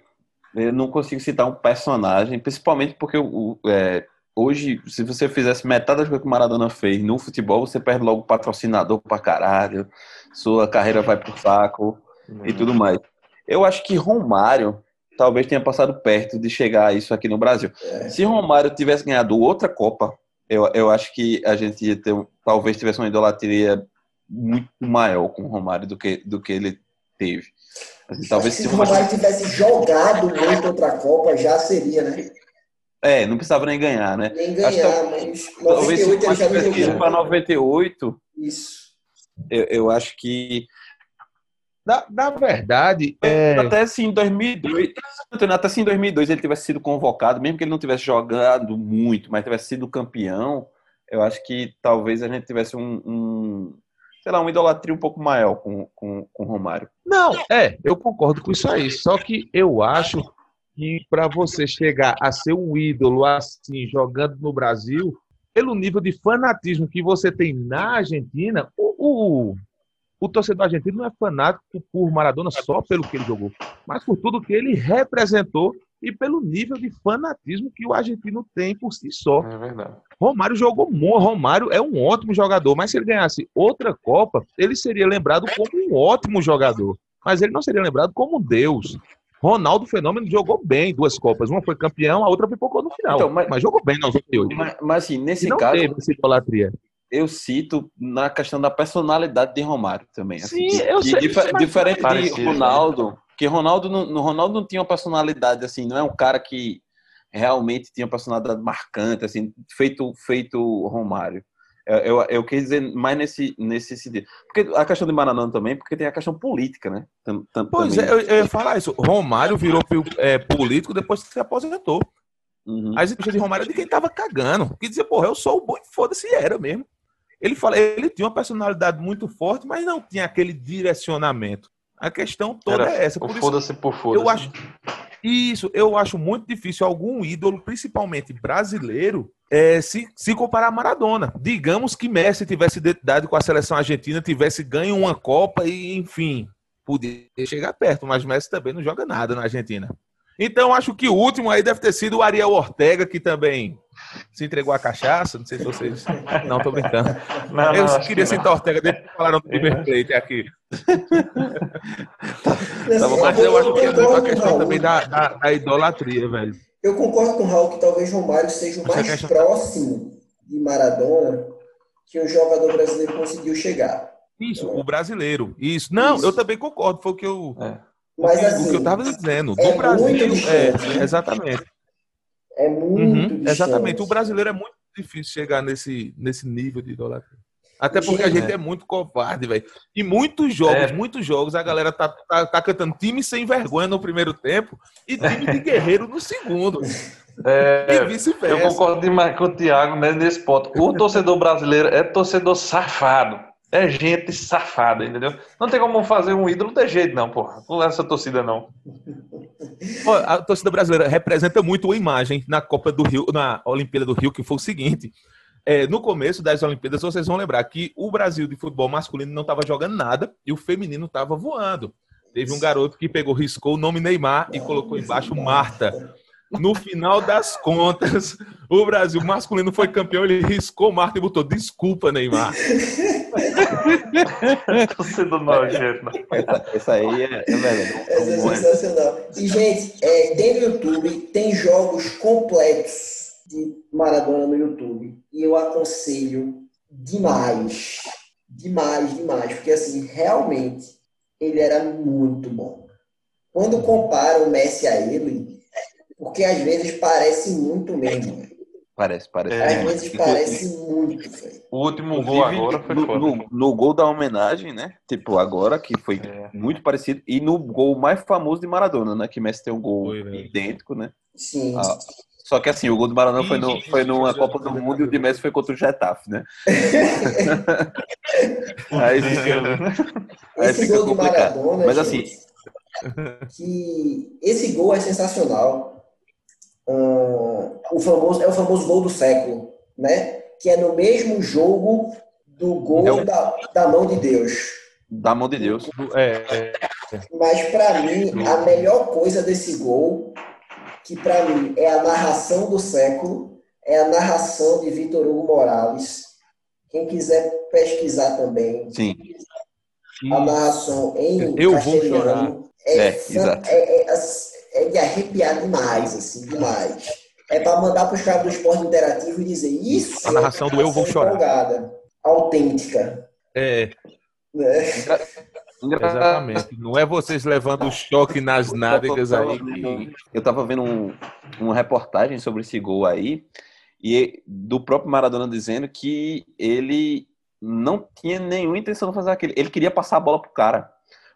eu não consigo citar um personagem, principalmente porque o, é, hoje, se você fizesse metade das coisas que o Maradona fez no futebol, você perde logo patrocinador pra caralho, sua carreira vai pro saco e tudo mais. Eu acho que Romário talvez tenha passado perto de chegar a isso aqui no Brasil. É. Se Romário tivesse ganhado outra Copa, eu, eu acho que a gente ia ter, talvez tivesse uma idolatria muito maior com o Romário do que, do que ele teve. Assim, talvez se o Romário tivesse jogado muito outra Copa, já seria, né? É, não precisava nem ganhar, né? Nem Acho que ganhar, mas Talvez se 98 ele já para 98, Isso. eu, eu acho que Na, na verdade, é, até se em 2002, Antônio, até se em 2002 ele tivesse sido convocado, mesmo que ele não tivesse jogado muito, mas tivesse sido campeão, eu acho que talvez a gente tivesse um, um sei lá, uma idolatria um pouco maior com, com, com o Romário. Não, é, eu concordo com isso aí. Só que eu acho que para você chegar a ser um ídolo assim, jogando no Brasil, pelo nível de fanatismo que você tem na Argentina, o, o, o torcedor argentino não é fanático por Maradona só pelo que ele jogou, mas por tudo que ele representou e pelo nível de fanatismo que o argentino tem por si só. É verdade. Romário jogou muito. Romário é um ótimo jogador, mas se ele ganhasse outra Copa, ele seria lembrado como um ótimo jogador. Mas ele não seria lembrado como um Deus. Ronaldo Fenômeno jogou bem duas Copas. Uma foi campeão, a outra pipocou no final. Então, mas... mas- jogou bem nas 88. Mas, mas assim, E nesse não caso, teve essa idolatria. Eu cito na questão da personalidade de Romário também. assim, Sim, que- eu que sei, difer- mas- diferente Parecido, de Ronaldo, que Ronaldo não, no Ronaldo não tinha uma personalidade assim, não é um cara que realmente tinha uma personalidade marcante, assim, feito feito Romário. Eu, eu, eu quis dizer mais nesse, nesse sentido. Porque a questão de Maradona também, porque tem a questão política, né? Tam- tam- Pois também. é, eu, eu ia falar isso. Romário virou é, político depois que se aposentou. Uhum. As entrevistas de Romário é de quem tava cagando. Que dizia, porra, eu sou o bom e foda-se, era mesmo. Ele, fala, ele tinha uma personalidade muito forte, mas não tinha aquele direcionamento. A questão toda Era é essa. Por foda-se por foda-se. eu acho. Isso, eu acho muito difícil algum ídolo, principalmente brasileiro, é, se, se comparar a Maradona. Digamos que Messi tivesse identidade com a seleção argentina, tivesse ganho uma Copa e, enfim, podia chegar perto, mas Messi também não joga nada na Argentina. Então, acho que o último aí deve ter sido o Ariel Ortega, que também se entregou à cachaça. Não sei se vocês. Não, tô brincando. Não, eu não, queria que citar Ortega, desde que falaram do River Plate aqui. Mas eu acho que é muito a concordo com o questão também da, da, da idolatria, velho. Eu concordo com o Raul que talvez Romário seja o mais questão- próximo de Maradona que um jogador brasileiro conseguiu chegar. Isso, o brasileiro. Isso. Não, Isso. eu também concordo. Foi o que eu, É. Mas o que- assim, o que eu tava dizendo. Do é muito Brasil. É, exatamente. é muito Uhum, exatamente. O brasileiro é muito difícil chegar nesse, nesse nível de idolatria. Até porque a Gente, gente é muito covarde, velho. E muitos jogos, É. muitos jogos, a galera tá, tá, tá cantando time sem vergonha no primeiro tempo e time de guerreiro no segundo. É, E eu vice-versa. concordo demais com o Thiago né, nesse ponto. O torcedor brasileiro é torcedor safado. É gente safada, entendeu? Não tem como fazer um ídolo de jeito, não, porra. Não é essa torcida, não. A torcida brasileira representa muito uma imagem na Copa do Rio, na Olimpíada do Rio, que foi o seguinte. é, no começo das Olimpíadas, vocês vão lembrar que o Brasil de futebol masculino não estava jogando nada e o feminino estava voando. Teve um garoto que pegou, riscou o nome Neymar e colocou embaixo Marta. No final das contas, o Brasil masculino foi campeão, ele riscou Marta e botou desculpa, Neymar. Torcedor nojento, não. Essa, essa aí é, é verdade. Essa é sensacional. E, gente, é, tem no YouTube, tem jogos completos de Maradona no YouTube. E eu aconselho demais. Demais, demais. Porque, assim, realmente, ele era muito bom. Quando compara o Messi a ele, porque às vezes parece muito mesmo. Parece, parece. Às vezes parece muito, velho. O último gol agora foi no, foda. no, no gol da homenagem, né? Tipo, agora, que foi É. muito parecido. E no gol mais famoso de Maradona, né? Que Messi tem um gol Foi, idêntico, né? Sim. Ah, Só que assim, o gol do Maradona foi, no, foi numa Copa do Mundo e o de Messi foi contra o Getafe, né? aí fica, aí Esse fica gol do complicado. Maradona, Mas assim, que esse gol é sensacional. Ah, o famoso, é o famoso gol do século, né? Que é no mesmo jogo do gol É o- da, da mão de Deus. da mão de Deus. É, é, Mas para mim, a melhor coisa desse gol, que para mim é a narração do século, é a narração de Vitor Hugo Morales. Quem quiser pesquisar também, Sim. a narração em Eu vou castelhano é, É, exato. é, é, é de arrepiar demais, assim, demais. É para mandar para os caras do esporte interativo e dizer isso. A narração é do Eu Vou Chorar. empolgada, autêntica. é, né? exatamente. Não é vocês levando o choque nas nádegas aí. que- Eu tava vendo um, uma reportagem sobre esse gol aí, e do próprio Maradona dizendo que ele não tinha nenhuma intenção de fazer aquilo. Ele queria passar a bola pro cara.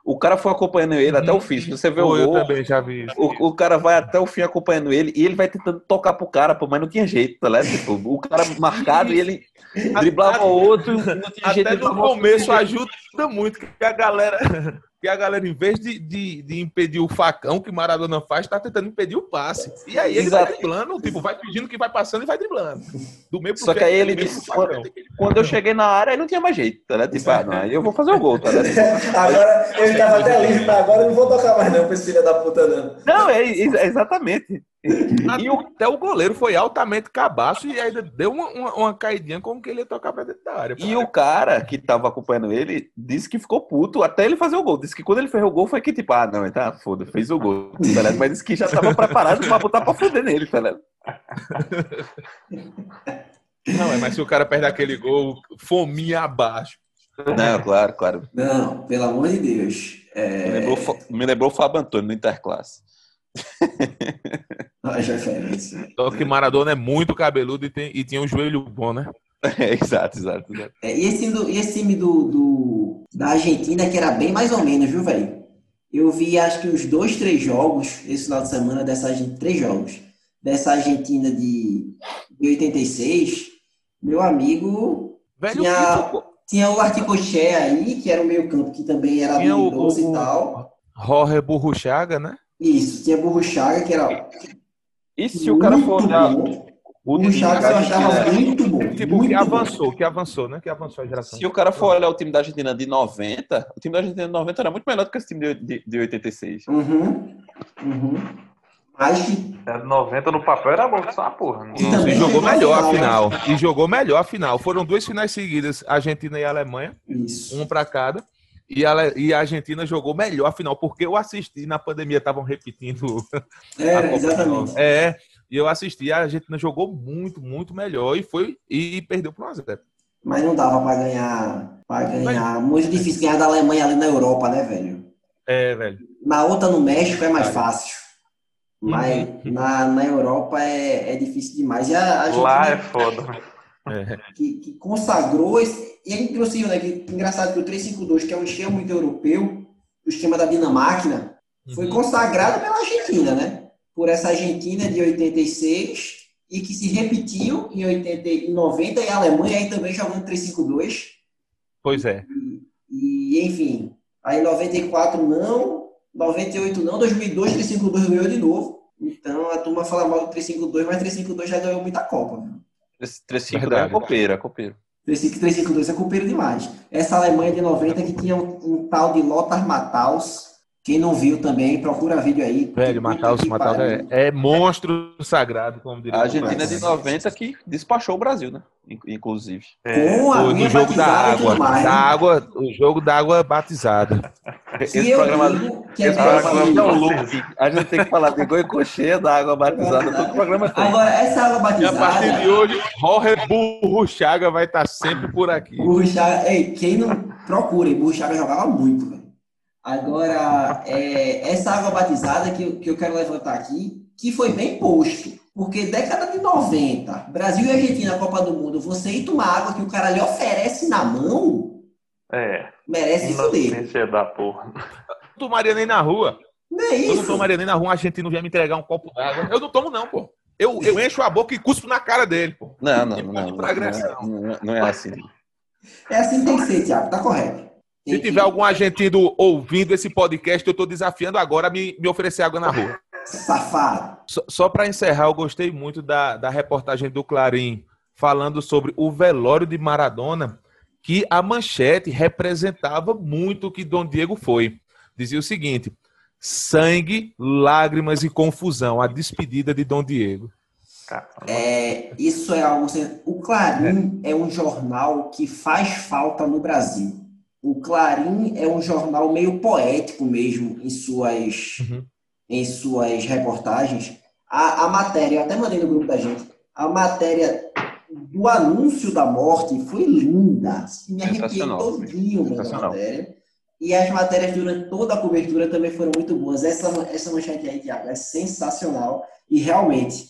O cara foi acompanhando ele até o fim. Se você vê o eu gol, também já vi isso. o, o cara vai até o fim acompanhando ele e ele vai tentando tocar pro cara, pô, mas não tinha jeito, tá ligado? Tipo, o cara marcado e ele driblava o outro, não tinha jeito Até ele no começo ajuda muito, que a galera, que a galera, em vez de, de, de impedir o facão que Maradona faz, tá tentando impedir o passe. E aí ele Exato. vai driblando, tipo, vai pedindo que vai passando e vai driblando. Do meio pro Só que aí ele disse, facão. Quando eu cheguei na área, aí não tinha mais jeito, tá ligado? Tipo, ah, não, aí eu vou fazer o gol, tá ligado? Agora, ele tava até livre, mas agora eu não vou tocar mais não pra esse filho da puta, não. Não, é, é exatamente. E o- até o goleiro foi altamente cabaço e ainda deu uma, uma, uma caidinha como que ele ia tocar pra dentro da área. E o cara que tava acompanhando ele disse que ficou puto até ele fazer o gol. Disse que quando ele fez o gol foi que tipo, ah, não, tá, foda, fez o gol. Tá? Mas disse que já tava preparado pra botar pra fuder nele, tá ligado? Não, é, mas se o cara perde aquele gol, fominha abaixo. Não, claro, claro. Não, pelo amor de Deus. Me É... lembrou, Fa- me lembrou o Fábio Antônio no Interclasse. As referências. Só que Maradona é muito cabeludo e, tem, e tinha um joelho bom, né? É, exato, exato, exato. É, e esse time, do, esse time do, do- da Argentina, que era bem mais ou menos, viu, velho? Eu vi acho que uns dois, três jogos esse final de semana dessa Argentina, três jogos dessa Argentina de, de 86. Meu amigo Velho, Tinha- Kiko, tinha o Articoché aí, que era o meio campo, que também era Tinha o- habilidoso o- e tal. Jorge Burruchaga, né? Isso, tinha Burro Chaga, que era E se o cara for olhar o time Chaga da eu achava Argentina, muito bom. Tipo, muito que bom. avançou, que avançou, né? Que avançou a geração. se o cara for olhar o time da Argentina de 90, o time da Argentina de 90 era muito melhor do que esse time de, de, de 86. Uhum, uhum. Mas que É, 90 no papel era bom, só porra. Não. E E jogou melhor a final, final. E jogou melhor a final. Foram duas finais seguidas, Argentina e Alemanha, isso. um pra cada. E a, e a Argentina jogou melhor a final, porque eu assisti na pandemia, estavam repetindo a É, exatamente. É, e eu assisti, a Argentina jogou muito, muito melhor e foi e perdeu por 1x0. Mas não dava pra ganhar, pra ganhar. Muito difícil ganhar da Alemanha ali na Europa, né, velho? É, velho. Na outra no México é mais fácil. Mas Uhum. na, na Europa é, é difícil demais. E a Argentina Lá é foda. É. que, que consagrou esse, e é impossível, né? Que, engraçado que o 352, que é um esquema muito europeu, o esquema da Dinamáquina, foi Uhum. consagrado pela Argentina, né? Por essa Argentina de 86 e que se repetiu em 80, e 90 e a Alemanha aí também jogando 352 Pois é. e enfim, aí 94 não, 98 não, 2002 352 ganhou de novo. Então a turma fala mal do 352, mas 352 já ganhou muita Copa. Viu? 352 é Verdade. copeira, copeira. 352 é copeiro demais. Essa Alemanha de 90 que tinha um, um tal de Lothar Matthaus. Quem não viu também, procura vídeo aí. Velho, Matheus pariu. é, é monstro sagrado, como diria A Argentina Matheus. de 90 que despachou o Brasil, né? In- Inclusive. Com a O- jogo da batizada água, tudo mais. da água, o jogo da água batizada. Esse programa, é esse programa Brasil. é loop. A gente tem que falar de goicocheia, da água batizada, todo o programa tem. Agora, essa água E a partir de batizada. hoje, Jorge Burruchaga vai estar sempre por aqui. Burro Chaga, ei, quem não procura, Burro Chaga jogava muito, velho. Agora, é, essa água batizada que, eu- que eu quero levantar aqui, que foi bem posto. Porque década de 90, Brasil e Argentina, Copa do Mundo, você ir tomar água que o cara lhe oferece na mão, É. merece fuder. Da porra. Não tomaria nem na rua. Não é Eu não isso? tomaria nem na rua, a gente não vier me entregar um copo d'água. Eu não tomo, não, pô. eu, eu encho a boca e cuspo na cara dele, pô. Não, não, E não. parte Não, não, é- não é- não é assim. É assim que tem que ser, Thiago, tá correto. Se tiver algum argentino ouvindo esse podcast, eu tô desafiando agora a me, me oferecer água na rua. Safado. Só, só para encerrar, eu gostei muito da, da reportagem do Clarim falando sobre o velório de Maradona, que a manchete representava muito o que Dom Diego foi. Dizia o seguinte: sangue, lágrimas e confusão, a despedida de Dom Diego. É, isso é algo. O Clarim é um jornal que faz falta no Brasil. O Clarim é um jornal meio poético mesmo em suas, Uhum. em suas reportagens. A, a matéria, eu até mandei no grupo da gente, a matéria do anúncio da morte foi linda. Me arrepiei todinho vendo a Sensacional. matéria. E as matérias durante toda a cobertura também foram muito boas. Essa, essa manchete aí, Tiago, é sensacional. E realmente,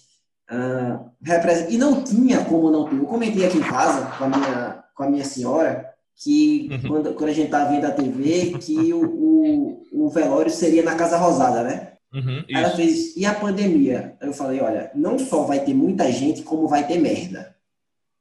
representa- e não tinha como não ter. Eu comentei aqui em casa com a minha, com a minha senhora que Uhum. quando, quando a gente estava vendo a TV, que o, o, o velório seria na Casa Rosada, né? Uhum, Aí ela fez, e a pandemia? Eu falei, olha, não só vai ter muita gente, como vai ter merda.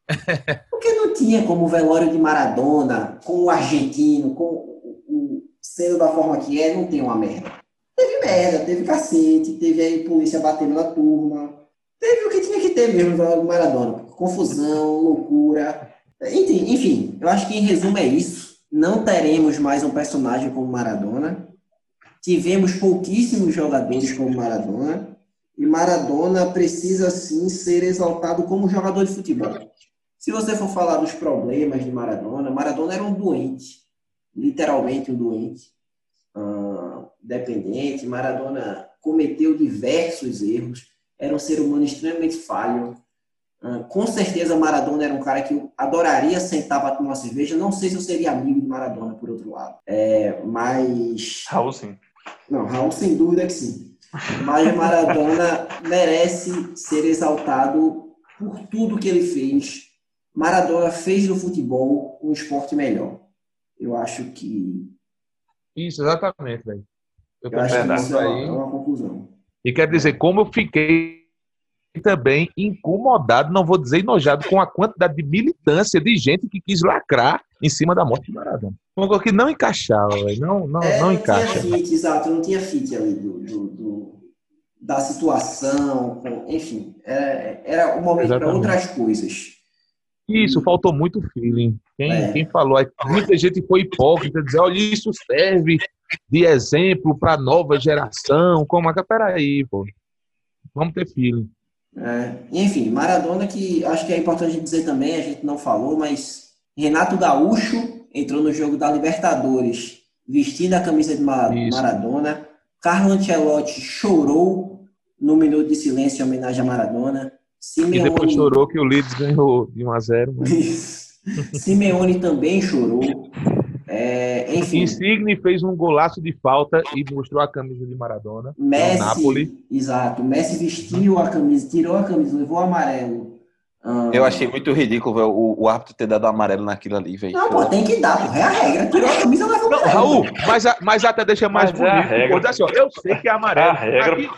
Porque não tinha como o velório de Maradona, com o argentino, com o, o- sendo da forma que é, não tem uma merda. Teve merda, teve cacete, teve aí polícia batendo na turma. Teve o que tinha que ter mesmo no velório de Maradona. Confusão, loucura. Enfim, enfim, eu acho que em resumo é isso. Não teremos mais um personagem como Maradona. Tivemos pouquíssimos jogadores como Maradona. E Maradona precisa sim ser exaltado como jogador de futebol. Se você for falar dos problemas de Maradona, Maradona era um doente, literalmente um doente, ah, dependente. Maradona cometeu diversos erros, era um ser humano extremamente falho. Ah, com certeza, Maradona era um cara que eu adoraria sentar para tomar uma cerveja. Não sei se eu seria amigo de Maradona, por outro lado. É, mas Raul, sim. não, Raul sem dúvida que sim. Mas Maradona merece ser exaltado por tudo que ele fez. Maradona fez do futebol um esporte melhor. Eu acho que, Isso, exatamente, velho. Eu eu acho que isso é uma, é uma conclusão. E quer dizer, como eu fiquei também incomodado, não vou dizer enojado, com a quantidade de militância de gente que quis lacrar em cima da morte de Maradona. Uma coisa que não encaixava, velho. Não, não, É, não tinha encaixa. fit, exato, não tinha fit ali do, do- do- da situação, enfim, era, era um momento para outras coisas. Isso, faltou muito feeling. Quem, É. quem falou, muita gente foi hipócrita, dizer, olha, isso serve de exemplo para nova geração. Como é que. Peraí, pô. Vamos ter feeling. É, enfim, Maradona que acho que é importante a gente dizer também, a gente não falou, mas Renato Gaúcho entrou no jogo da Libertadores vestindo a camisa de Ma- Isso. Maradona. Carlo Ancelotti chorou no minuto de silêncio em homenagem a Maradona. E depois Simeone, chorou que o Leeds ganhou de 1 a 0 mas... Isso. Simeone também chorou. É, enfim, Insigne fez um golaço de falta e mostrou a camisa de Maradona. no Messi, Napoli. exato, Messi vestiu a camisa, tirou a camisa, levou o amarelo. Ah, Eu achei muito ridículo velho, o, o árbitro ter dado amarelo naquilo ali, velho. Não, pô, tem que dar, pô, é a regra. Tirou a camisa, leva o Não, amarelo. Raul, mas, a- mas até deixa mais Mas é a bonito. regra. pô. Assim, ó, eu sei que é amarelo. É a regra. Aqui,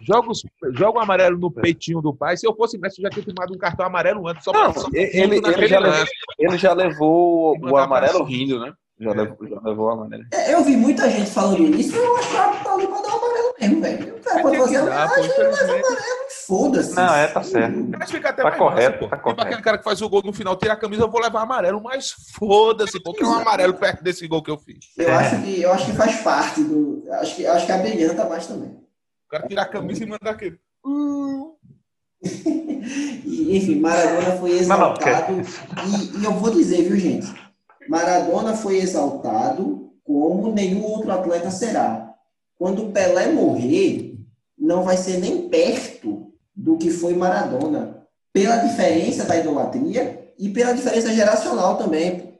joga, os- joga o amarelo no peitinho do pai. Se eu fosse Messi, eu já tinha tomado um cartão amarelo antes. Só Não, pra- só ele, ele, já levou, ele já levou o amarelo rindo, né? Já, É. levou, já levou o amarelo. É, Eu vi muita gente falando isso, eu acho que o árbitro tá ali pra dar o amarelo mesmo, velho. O cara pode fazer dar, pô, homenagem, leva o infelizmente. amarelo, foda-se. Não, é, tá certo. Mas fica até Tá mais correto, massa, pô. tá Tipo correto. aquele cara que faz o gol no final, tira a camisa, eu vou levar amarelo. Mas foda-se, porque é um amarelo perto desse gol que eu fiz. Eu, acho que, eu acho que faz parte do. Acho que, acho que abrilhanta mais também. O cara tira a camisa e manda aquele. E, enfim, Maradona foi Não, não, exaltado. e, e eu vou dizer, viu, gente? Maradona foi exaltado como nenhum outro atleta será. Quando Pelé morrer, não vai ser nem perto do que foi Maradona. Pela diferença da idolatria e pela diferença geracional também.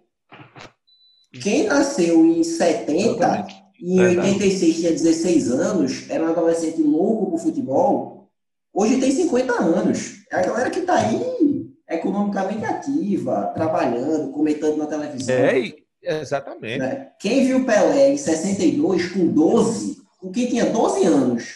Quem nasceu em 70 e em Verdade. 86 tinha 16 anos, era um adolescente louco por futebol, hoje tem 50 anos. É a galera que está aí economicamente ativa, trabalhando, comentando na televisão. é, exatamente. né? Quem viu Pelé em 62 com 12, com quem tinha 12 anos,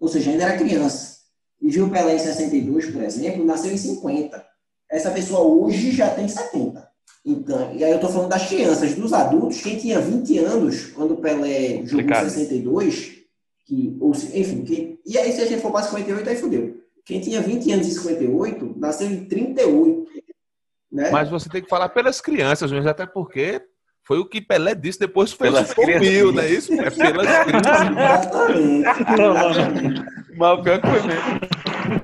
ou seja, ainda era criança, e viu Pelé em 62, por exemplo, nasceu em 50. Essa pessoa hoje já tem 70. Então, e aí eu estou falando das crianças, dos adultos, quem tinha 20 anos quando o Pelé jogou em 62, que, ou, enfim, quem, e aí se a gente for para 58, aí fudeu. Quem tinha 20 anos em 58, nasceu em 38. Né? Mas você tem que falar pelas crianças, mas até porque foi o que Pelé disse depois foi Pelas o mil, não é isso? É pelas crianças. O pior que foi mesmo.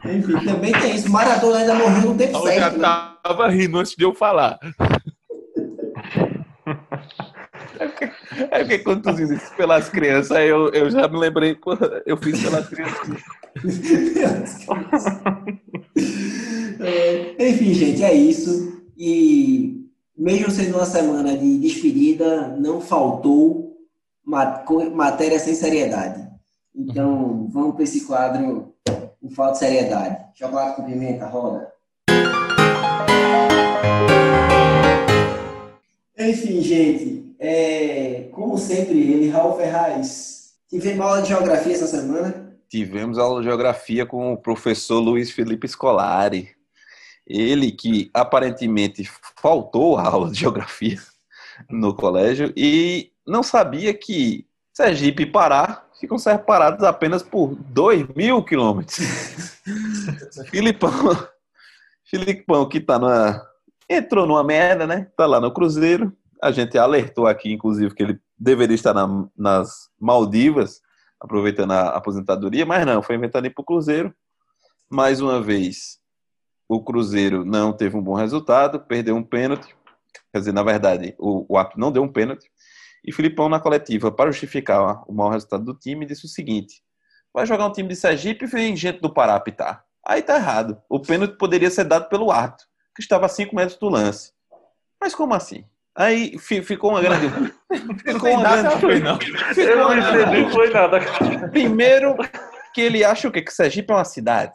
Enfim, também tem isso. Maradona ainda morreu no tempo O cara certo. Né? tava rindo antes de eu falar. É porque quando tu diz isso pelas crianças, eu, eu já me lembrei, eu fiz pelas crianças. É, enfim, gente, é isso. E mesmo sendo uma semana de despedida, não faltou matéria sem seriedade. Então, vamos para esse quadro com falta de seriedade. Chocolate com pimenta, roda. Enfim, gente, é, como sempre, ele, Raul Ferraz. Tivemos aula de geografia essa semana. Tivemos aula de geografia com o professor Luiz Felipe Scolari. Ele que aparentemente faltou a aula de geografia no colégio e não sabia que Sergipe e Pará ficam separados apenas por 2 mil quilômetros. Filipão, Filipão que tá numa, entrou numa merda, né? Tá lá no Cruzeiro. A gente alertou aqui, inclusive, que ele deveria estar na- nas Maldivas, aproveitando a aposentadoria, mas não, foi inventando ir pro Cruzeiro. Mais uma vez, o Cruzeiro não teve um bom resultado, perdeu um pênalti. Quer dizer, na verdade, o, o não deu um pênalti. E Filipão, na coletiva, para justificar o mau resultado do time, disse o seguinte: vai jogar um time de Sergipe e vem gente do Pará apitar. Aí tá errado. O pênalti poderia ser dado pelo árbitro, que estava a 5 metros do lance. Mas como assim? Aí fi- ficou uma grande. ficou uma grande. Foi, não. Eu não entendi, foi nada. Primeiro, que ele acha o quê? Que Sergipe é uma cidade.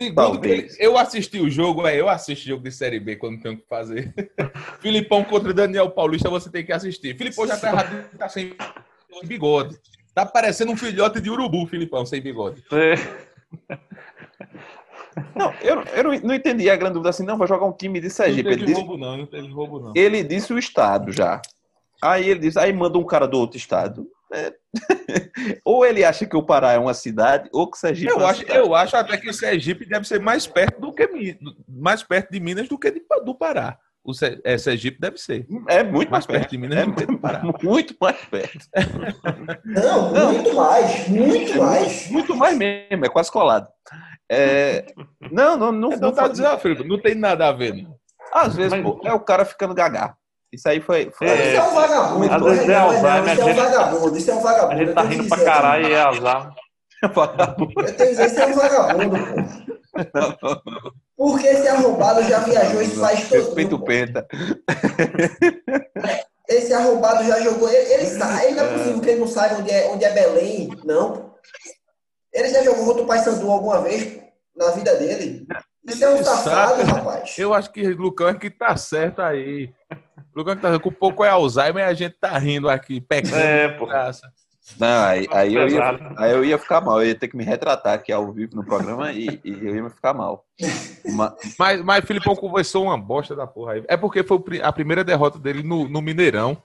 Segundo, eu assisti o jogo, é, eu assisto jogo de Série B quando tenho que fazer. Filipão contra Daniel Paulista, você tem que assistir. Filipão já tá errado, tá sem bigode. Tá parecendo um filhote de urubu, Filipão, sem bigode. Não, eu, eu não, não entendi a grande dúvida assim, não, vai jogar um time de Não Sergipe. Ele teve disse, roubo, não, não teve roubo, não. ele disse o estado já. Aí ele diz, aí manda um cara do outro estado. É. ou ele acha que o Pará é uma cidade, ou que Sergipe é Eu uma acho, cidade. eu acho até que Sergipe deve ser mais perto do que mais perto de Minas do que de- do Pará. O Se- é, Sergipe deve ser. É muito mais Mais perto perto. de Minas É que do Pará. muito mais perto. Não, muito mais, muito mais. Muito mais mesmo, é quase colado. É, Não, não, não. Então não tá foi- dizendo, Felipe, não tem nada a ver. Não. Às vezes, Mas- pô, é o cara ficando gagá. Isso aí foi. foi- É, Isso é um vagabundo. às vezes é Não, Alzheimer, Isso é a um vagabundo, isso é um vagabundo. A gente tá rindo pra caralho aqui. e é azar. Vagabundo. Eu tenho que dizer, isso é um vagabundo, pô. Porque esse arrombado já viajou esse país todo. Respeito o Penta. Esse arrombado já jogou. Ele, ele sabe, não é possível que ele não saiba onde é, onde é Belém, não. Ele já jogou contra o Paysandu alguma vez na vida dele. Isso é um Ele safado, rapaz. Eu acho que Lucão é que tá certo aí. Lucão que tá com um pouco é Alzheimer e a gente tá rindo aqui, pecando. É, pô. graça. Não, aí, aí, eu ia, aí eu ia ficar mal. Eu ia ter que me retratar aqui ao vivo no programa e, e eu ia ficar mal. Ma- Mas, mas Filipão conversou uma bosta da porra aí. É porque foi a primeira derrota dele no, no Mineirão.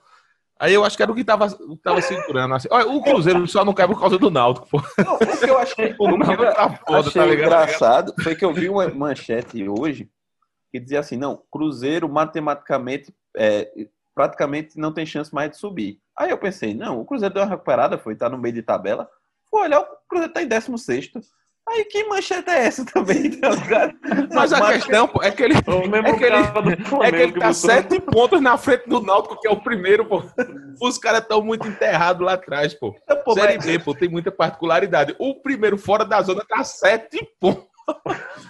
Aí eu acho que era o que tava, o que tava segurando. Assim. Olha, o Cruzeiro só não cai por causa do Náutico, pô. Não, o que eu achei, O Náutico tá foda, achei tá ligado? engraçado foi que eu vi uma manchete hoje que dizia assim: não, Cruzeiro matematicamente, é, praticamente não tem chance mais de subir. Aí eu pensei: não, o Cruzeiro deu uma recuperada, foi, tá no meio de tabela. Foi olhar, o Cruzeiro tá em 16. Aí que manchete é essa também, tá ligado? Mas a questão pô, é que ele, É que ele- é que ele que tá sete pontos na frente do Náutico, que é o primeiro, pô. Os caras estão muito enterrados lá atrás, pô. Pô, Série mas- B, pô, tem muita particularidade. O primeiro fora da zona tá sete pontos.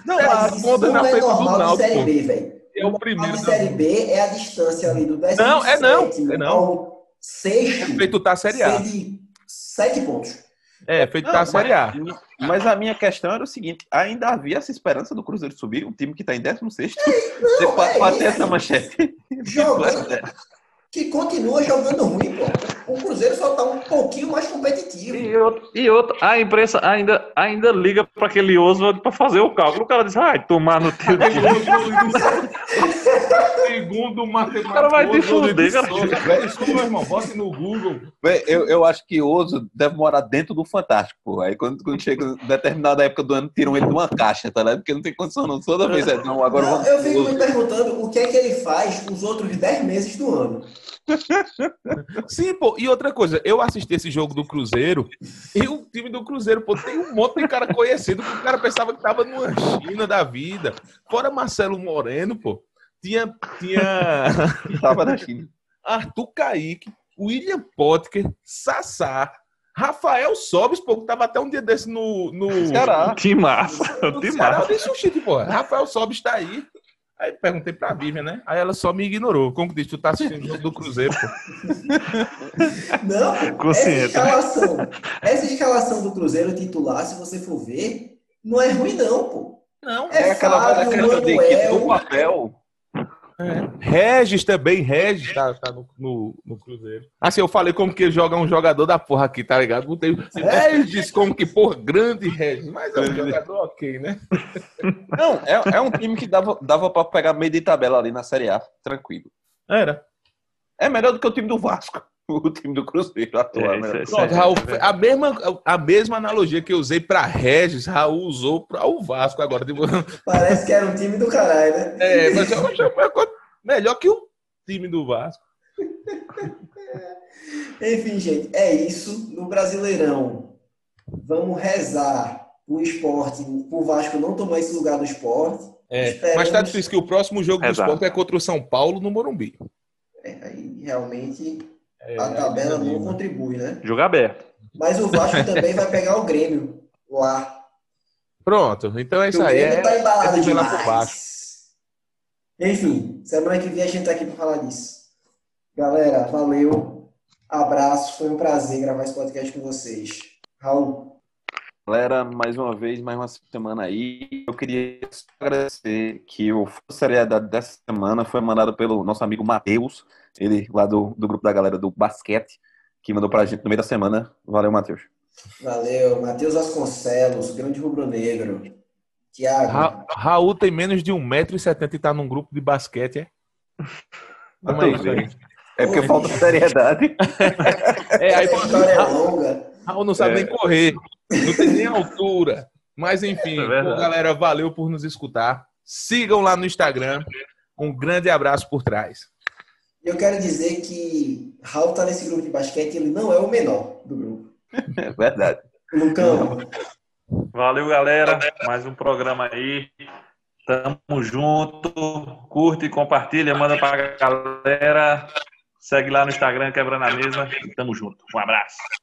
Não, Sete pontos na é frente do Náutico, Série pô. B, velho. É o A primeiro. da Série B é a distância ali do 17 Não, é não, é não. Sexto Feito tá a Série A. ser de 7 pontos. É, feito Não, tá a Série A. Mas, a minha questão era o seguinte: ainda havia essa esperança do Cruzeiro subir, um time que está em 16 Você Não, pa- é bater isso. essa manchete. Jogando, que continua jogando ruim, pô. O Cruzeiro só tá um pouquinho mais competitivo. E outro, e outro, a imprensa ainda, ainda liga para aquele Oswald para fazer o cálculo. O cara diz, ai, tomar no teu Segundo o matemático. O cara vai te fuder, cara. Velho, meu irmão, bote no Google. Eu, eu acho que Oso deve morar dentro do Fantástico, pô. Aí quando, quando chega em determinada época do ano, tiram ele de uma caixa, tá ligado? Porque não tem condição, não. Toda vez é, não, agora Não, vamos. eu fico me perguntando o que é que ele faz os outros 10 meses do ano. Sim, pô. E outra coisa, eu assisti esse jogo do Cruzeiro e o time do Cruzeiro, pô, tem um monte de cara conhecido que o cara pensava que tava numa China da vida. Fora Marcelo Moreno, pô. Tinha, tinha Tava na China. Arthur Kaique, William Potker, Sassá, Rafael Sobes, pô, que tava até um dia desse no. no Ceará. Que massa. no Que Ceará. Eu massa. disse, "Oxente, pô, Rafael Sobes tá aí. Aí perguntei pra Vivian, né? Aí ela só me ignorou. Como que diz? Tu tá assistindo o jogo do Cruzeiro, pô. Não, essa Consciente. escalação, essa escalação do Cruzeiro titular, se você for ver, não é ruim não, pô. Não, É, É aquela velha Fábio, questão de equipe do Manuel, papel. Regis também, Regis tá, tá no, no, no Cruzeiro. Assim, eu falei como que joga um jogador da porra aqui, tá ligado? Botei Regis como que, porra, grande Regis. Mas é um jogador ok, né? Não, é, é um time que dava, dava pra pegar meio de tabela ali na Série A, tranquilo. Era. É melhor do que o time do Vasco. O time do Cruzeiro atual. É, né? isso Pronto, Raul, a mesma, a mesma analogia que eu usei pra Regis, Raul usou pra o Vasco agora. Tipo, Parece que era um time do caralho, né? é, mas eu acho melhor que o time do Vasco. Enfim, gente, é isso. No Brasileirão, vamos rezar o esporte, o Vasco não tomar esse lugar do esporte. É, Esperamos. mas tá difícil que o próximo jogo do Exato. esporte é contra o São Paulo no Morumbi. É, aí realmente É, a tabela não né? contribui, né? Jogo aberto. Mas o Vasco também vai pegar o Grêmio lá. Pronto, então é isso o aí. Grêmio É, tá embalado é nivelar por demais. baixo. Enfim, semana que vem a gente tá aqui para falar disso. Galera, valeu. Abraço, foi um prazer gravar esse podcast com vocês. Raul, Galera, mais uma vez, mais uma semana aí. Eu queria só agradecer que o Força Seriedade dessa semana foi mandado pelo nosso amigo Matheus, ele lá do, do grupo da galera do basquete, que mandou pra gente no meio da semana. Valeu, Matheus. valeu. Matheus Vasconcelos, grande rubro-negro. Tiago, Ra- Raul tem menos de 1,70m e tá num grupo de basquete, é? Como é isso aí? É porque falta seriedade. É, aí essa história é longa. Raul não sabe nem correr, não tem nem altura. Mas enfim, É pô, galera, valeu por nos escutar. Sigam lá no Instagram. Um grande abraço por trás. Eu quero dizer que Raul tá nesse grupo de basquete, ele não é o menor do grupo. É verdade. Lucão, Valeu, galera. Mais um programa aí. Tamo junto. Curte, compartilha, manda pra galera. Segue lá no Instagram, Quebrando a Mesa. Tamo junto. Um abraço.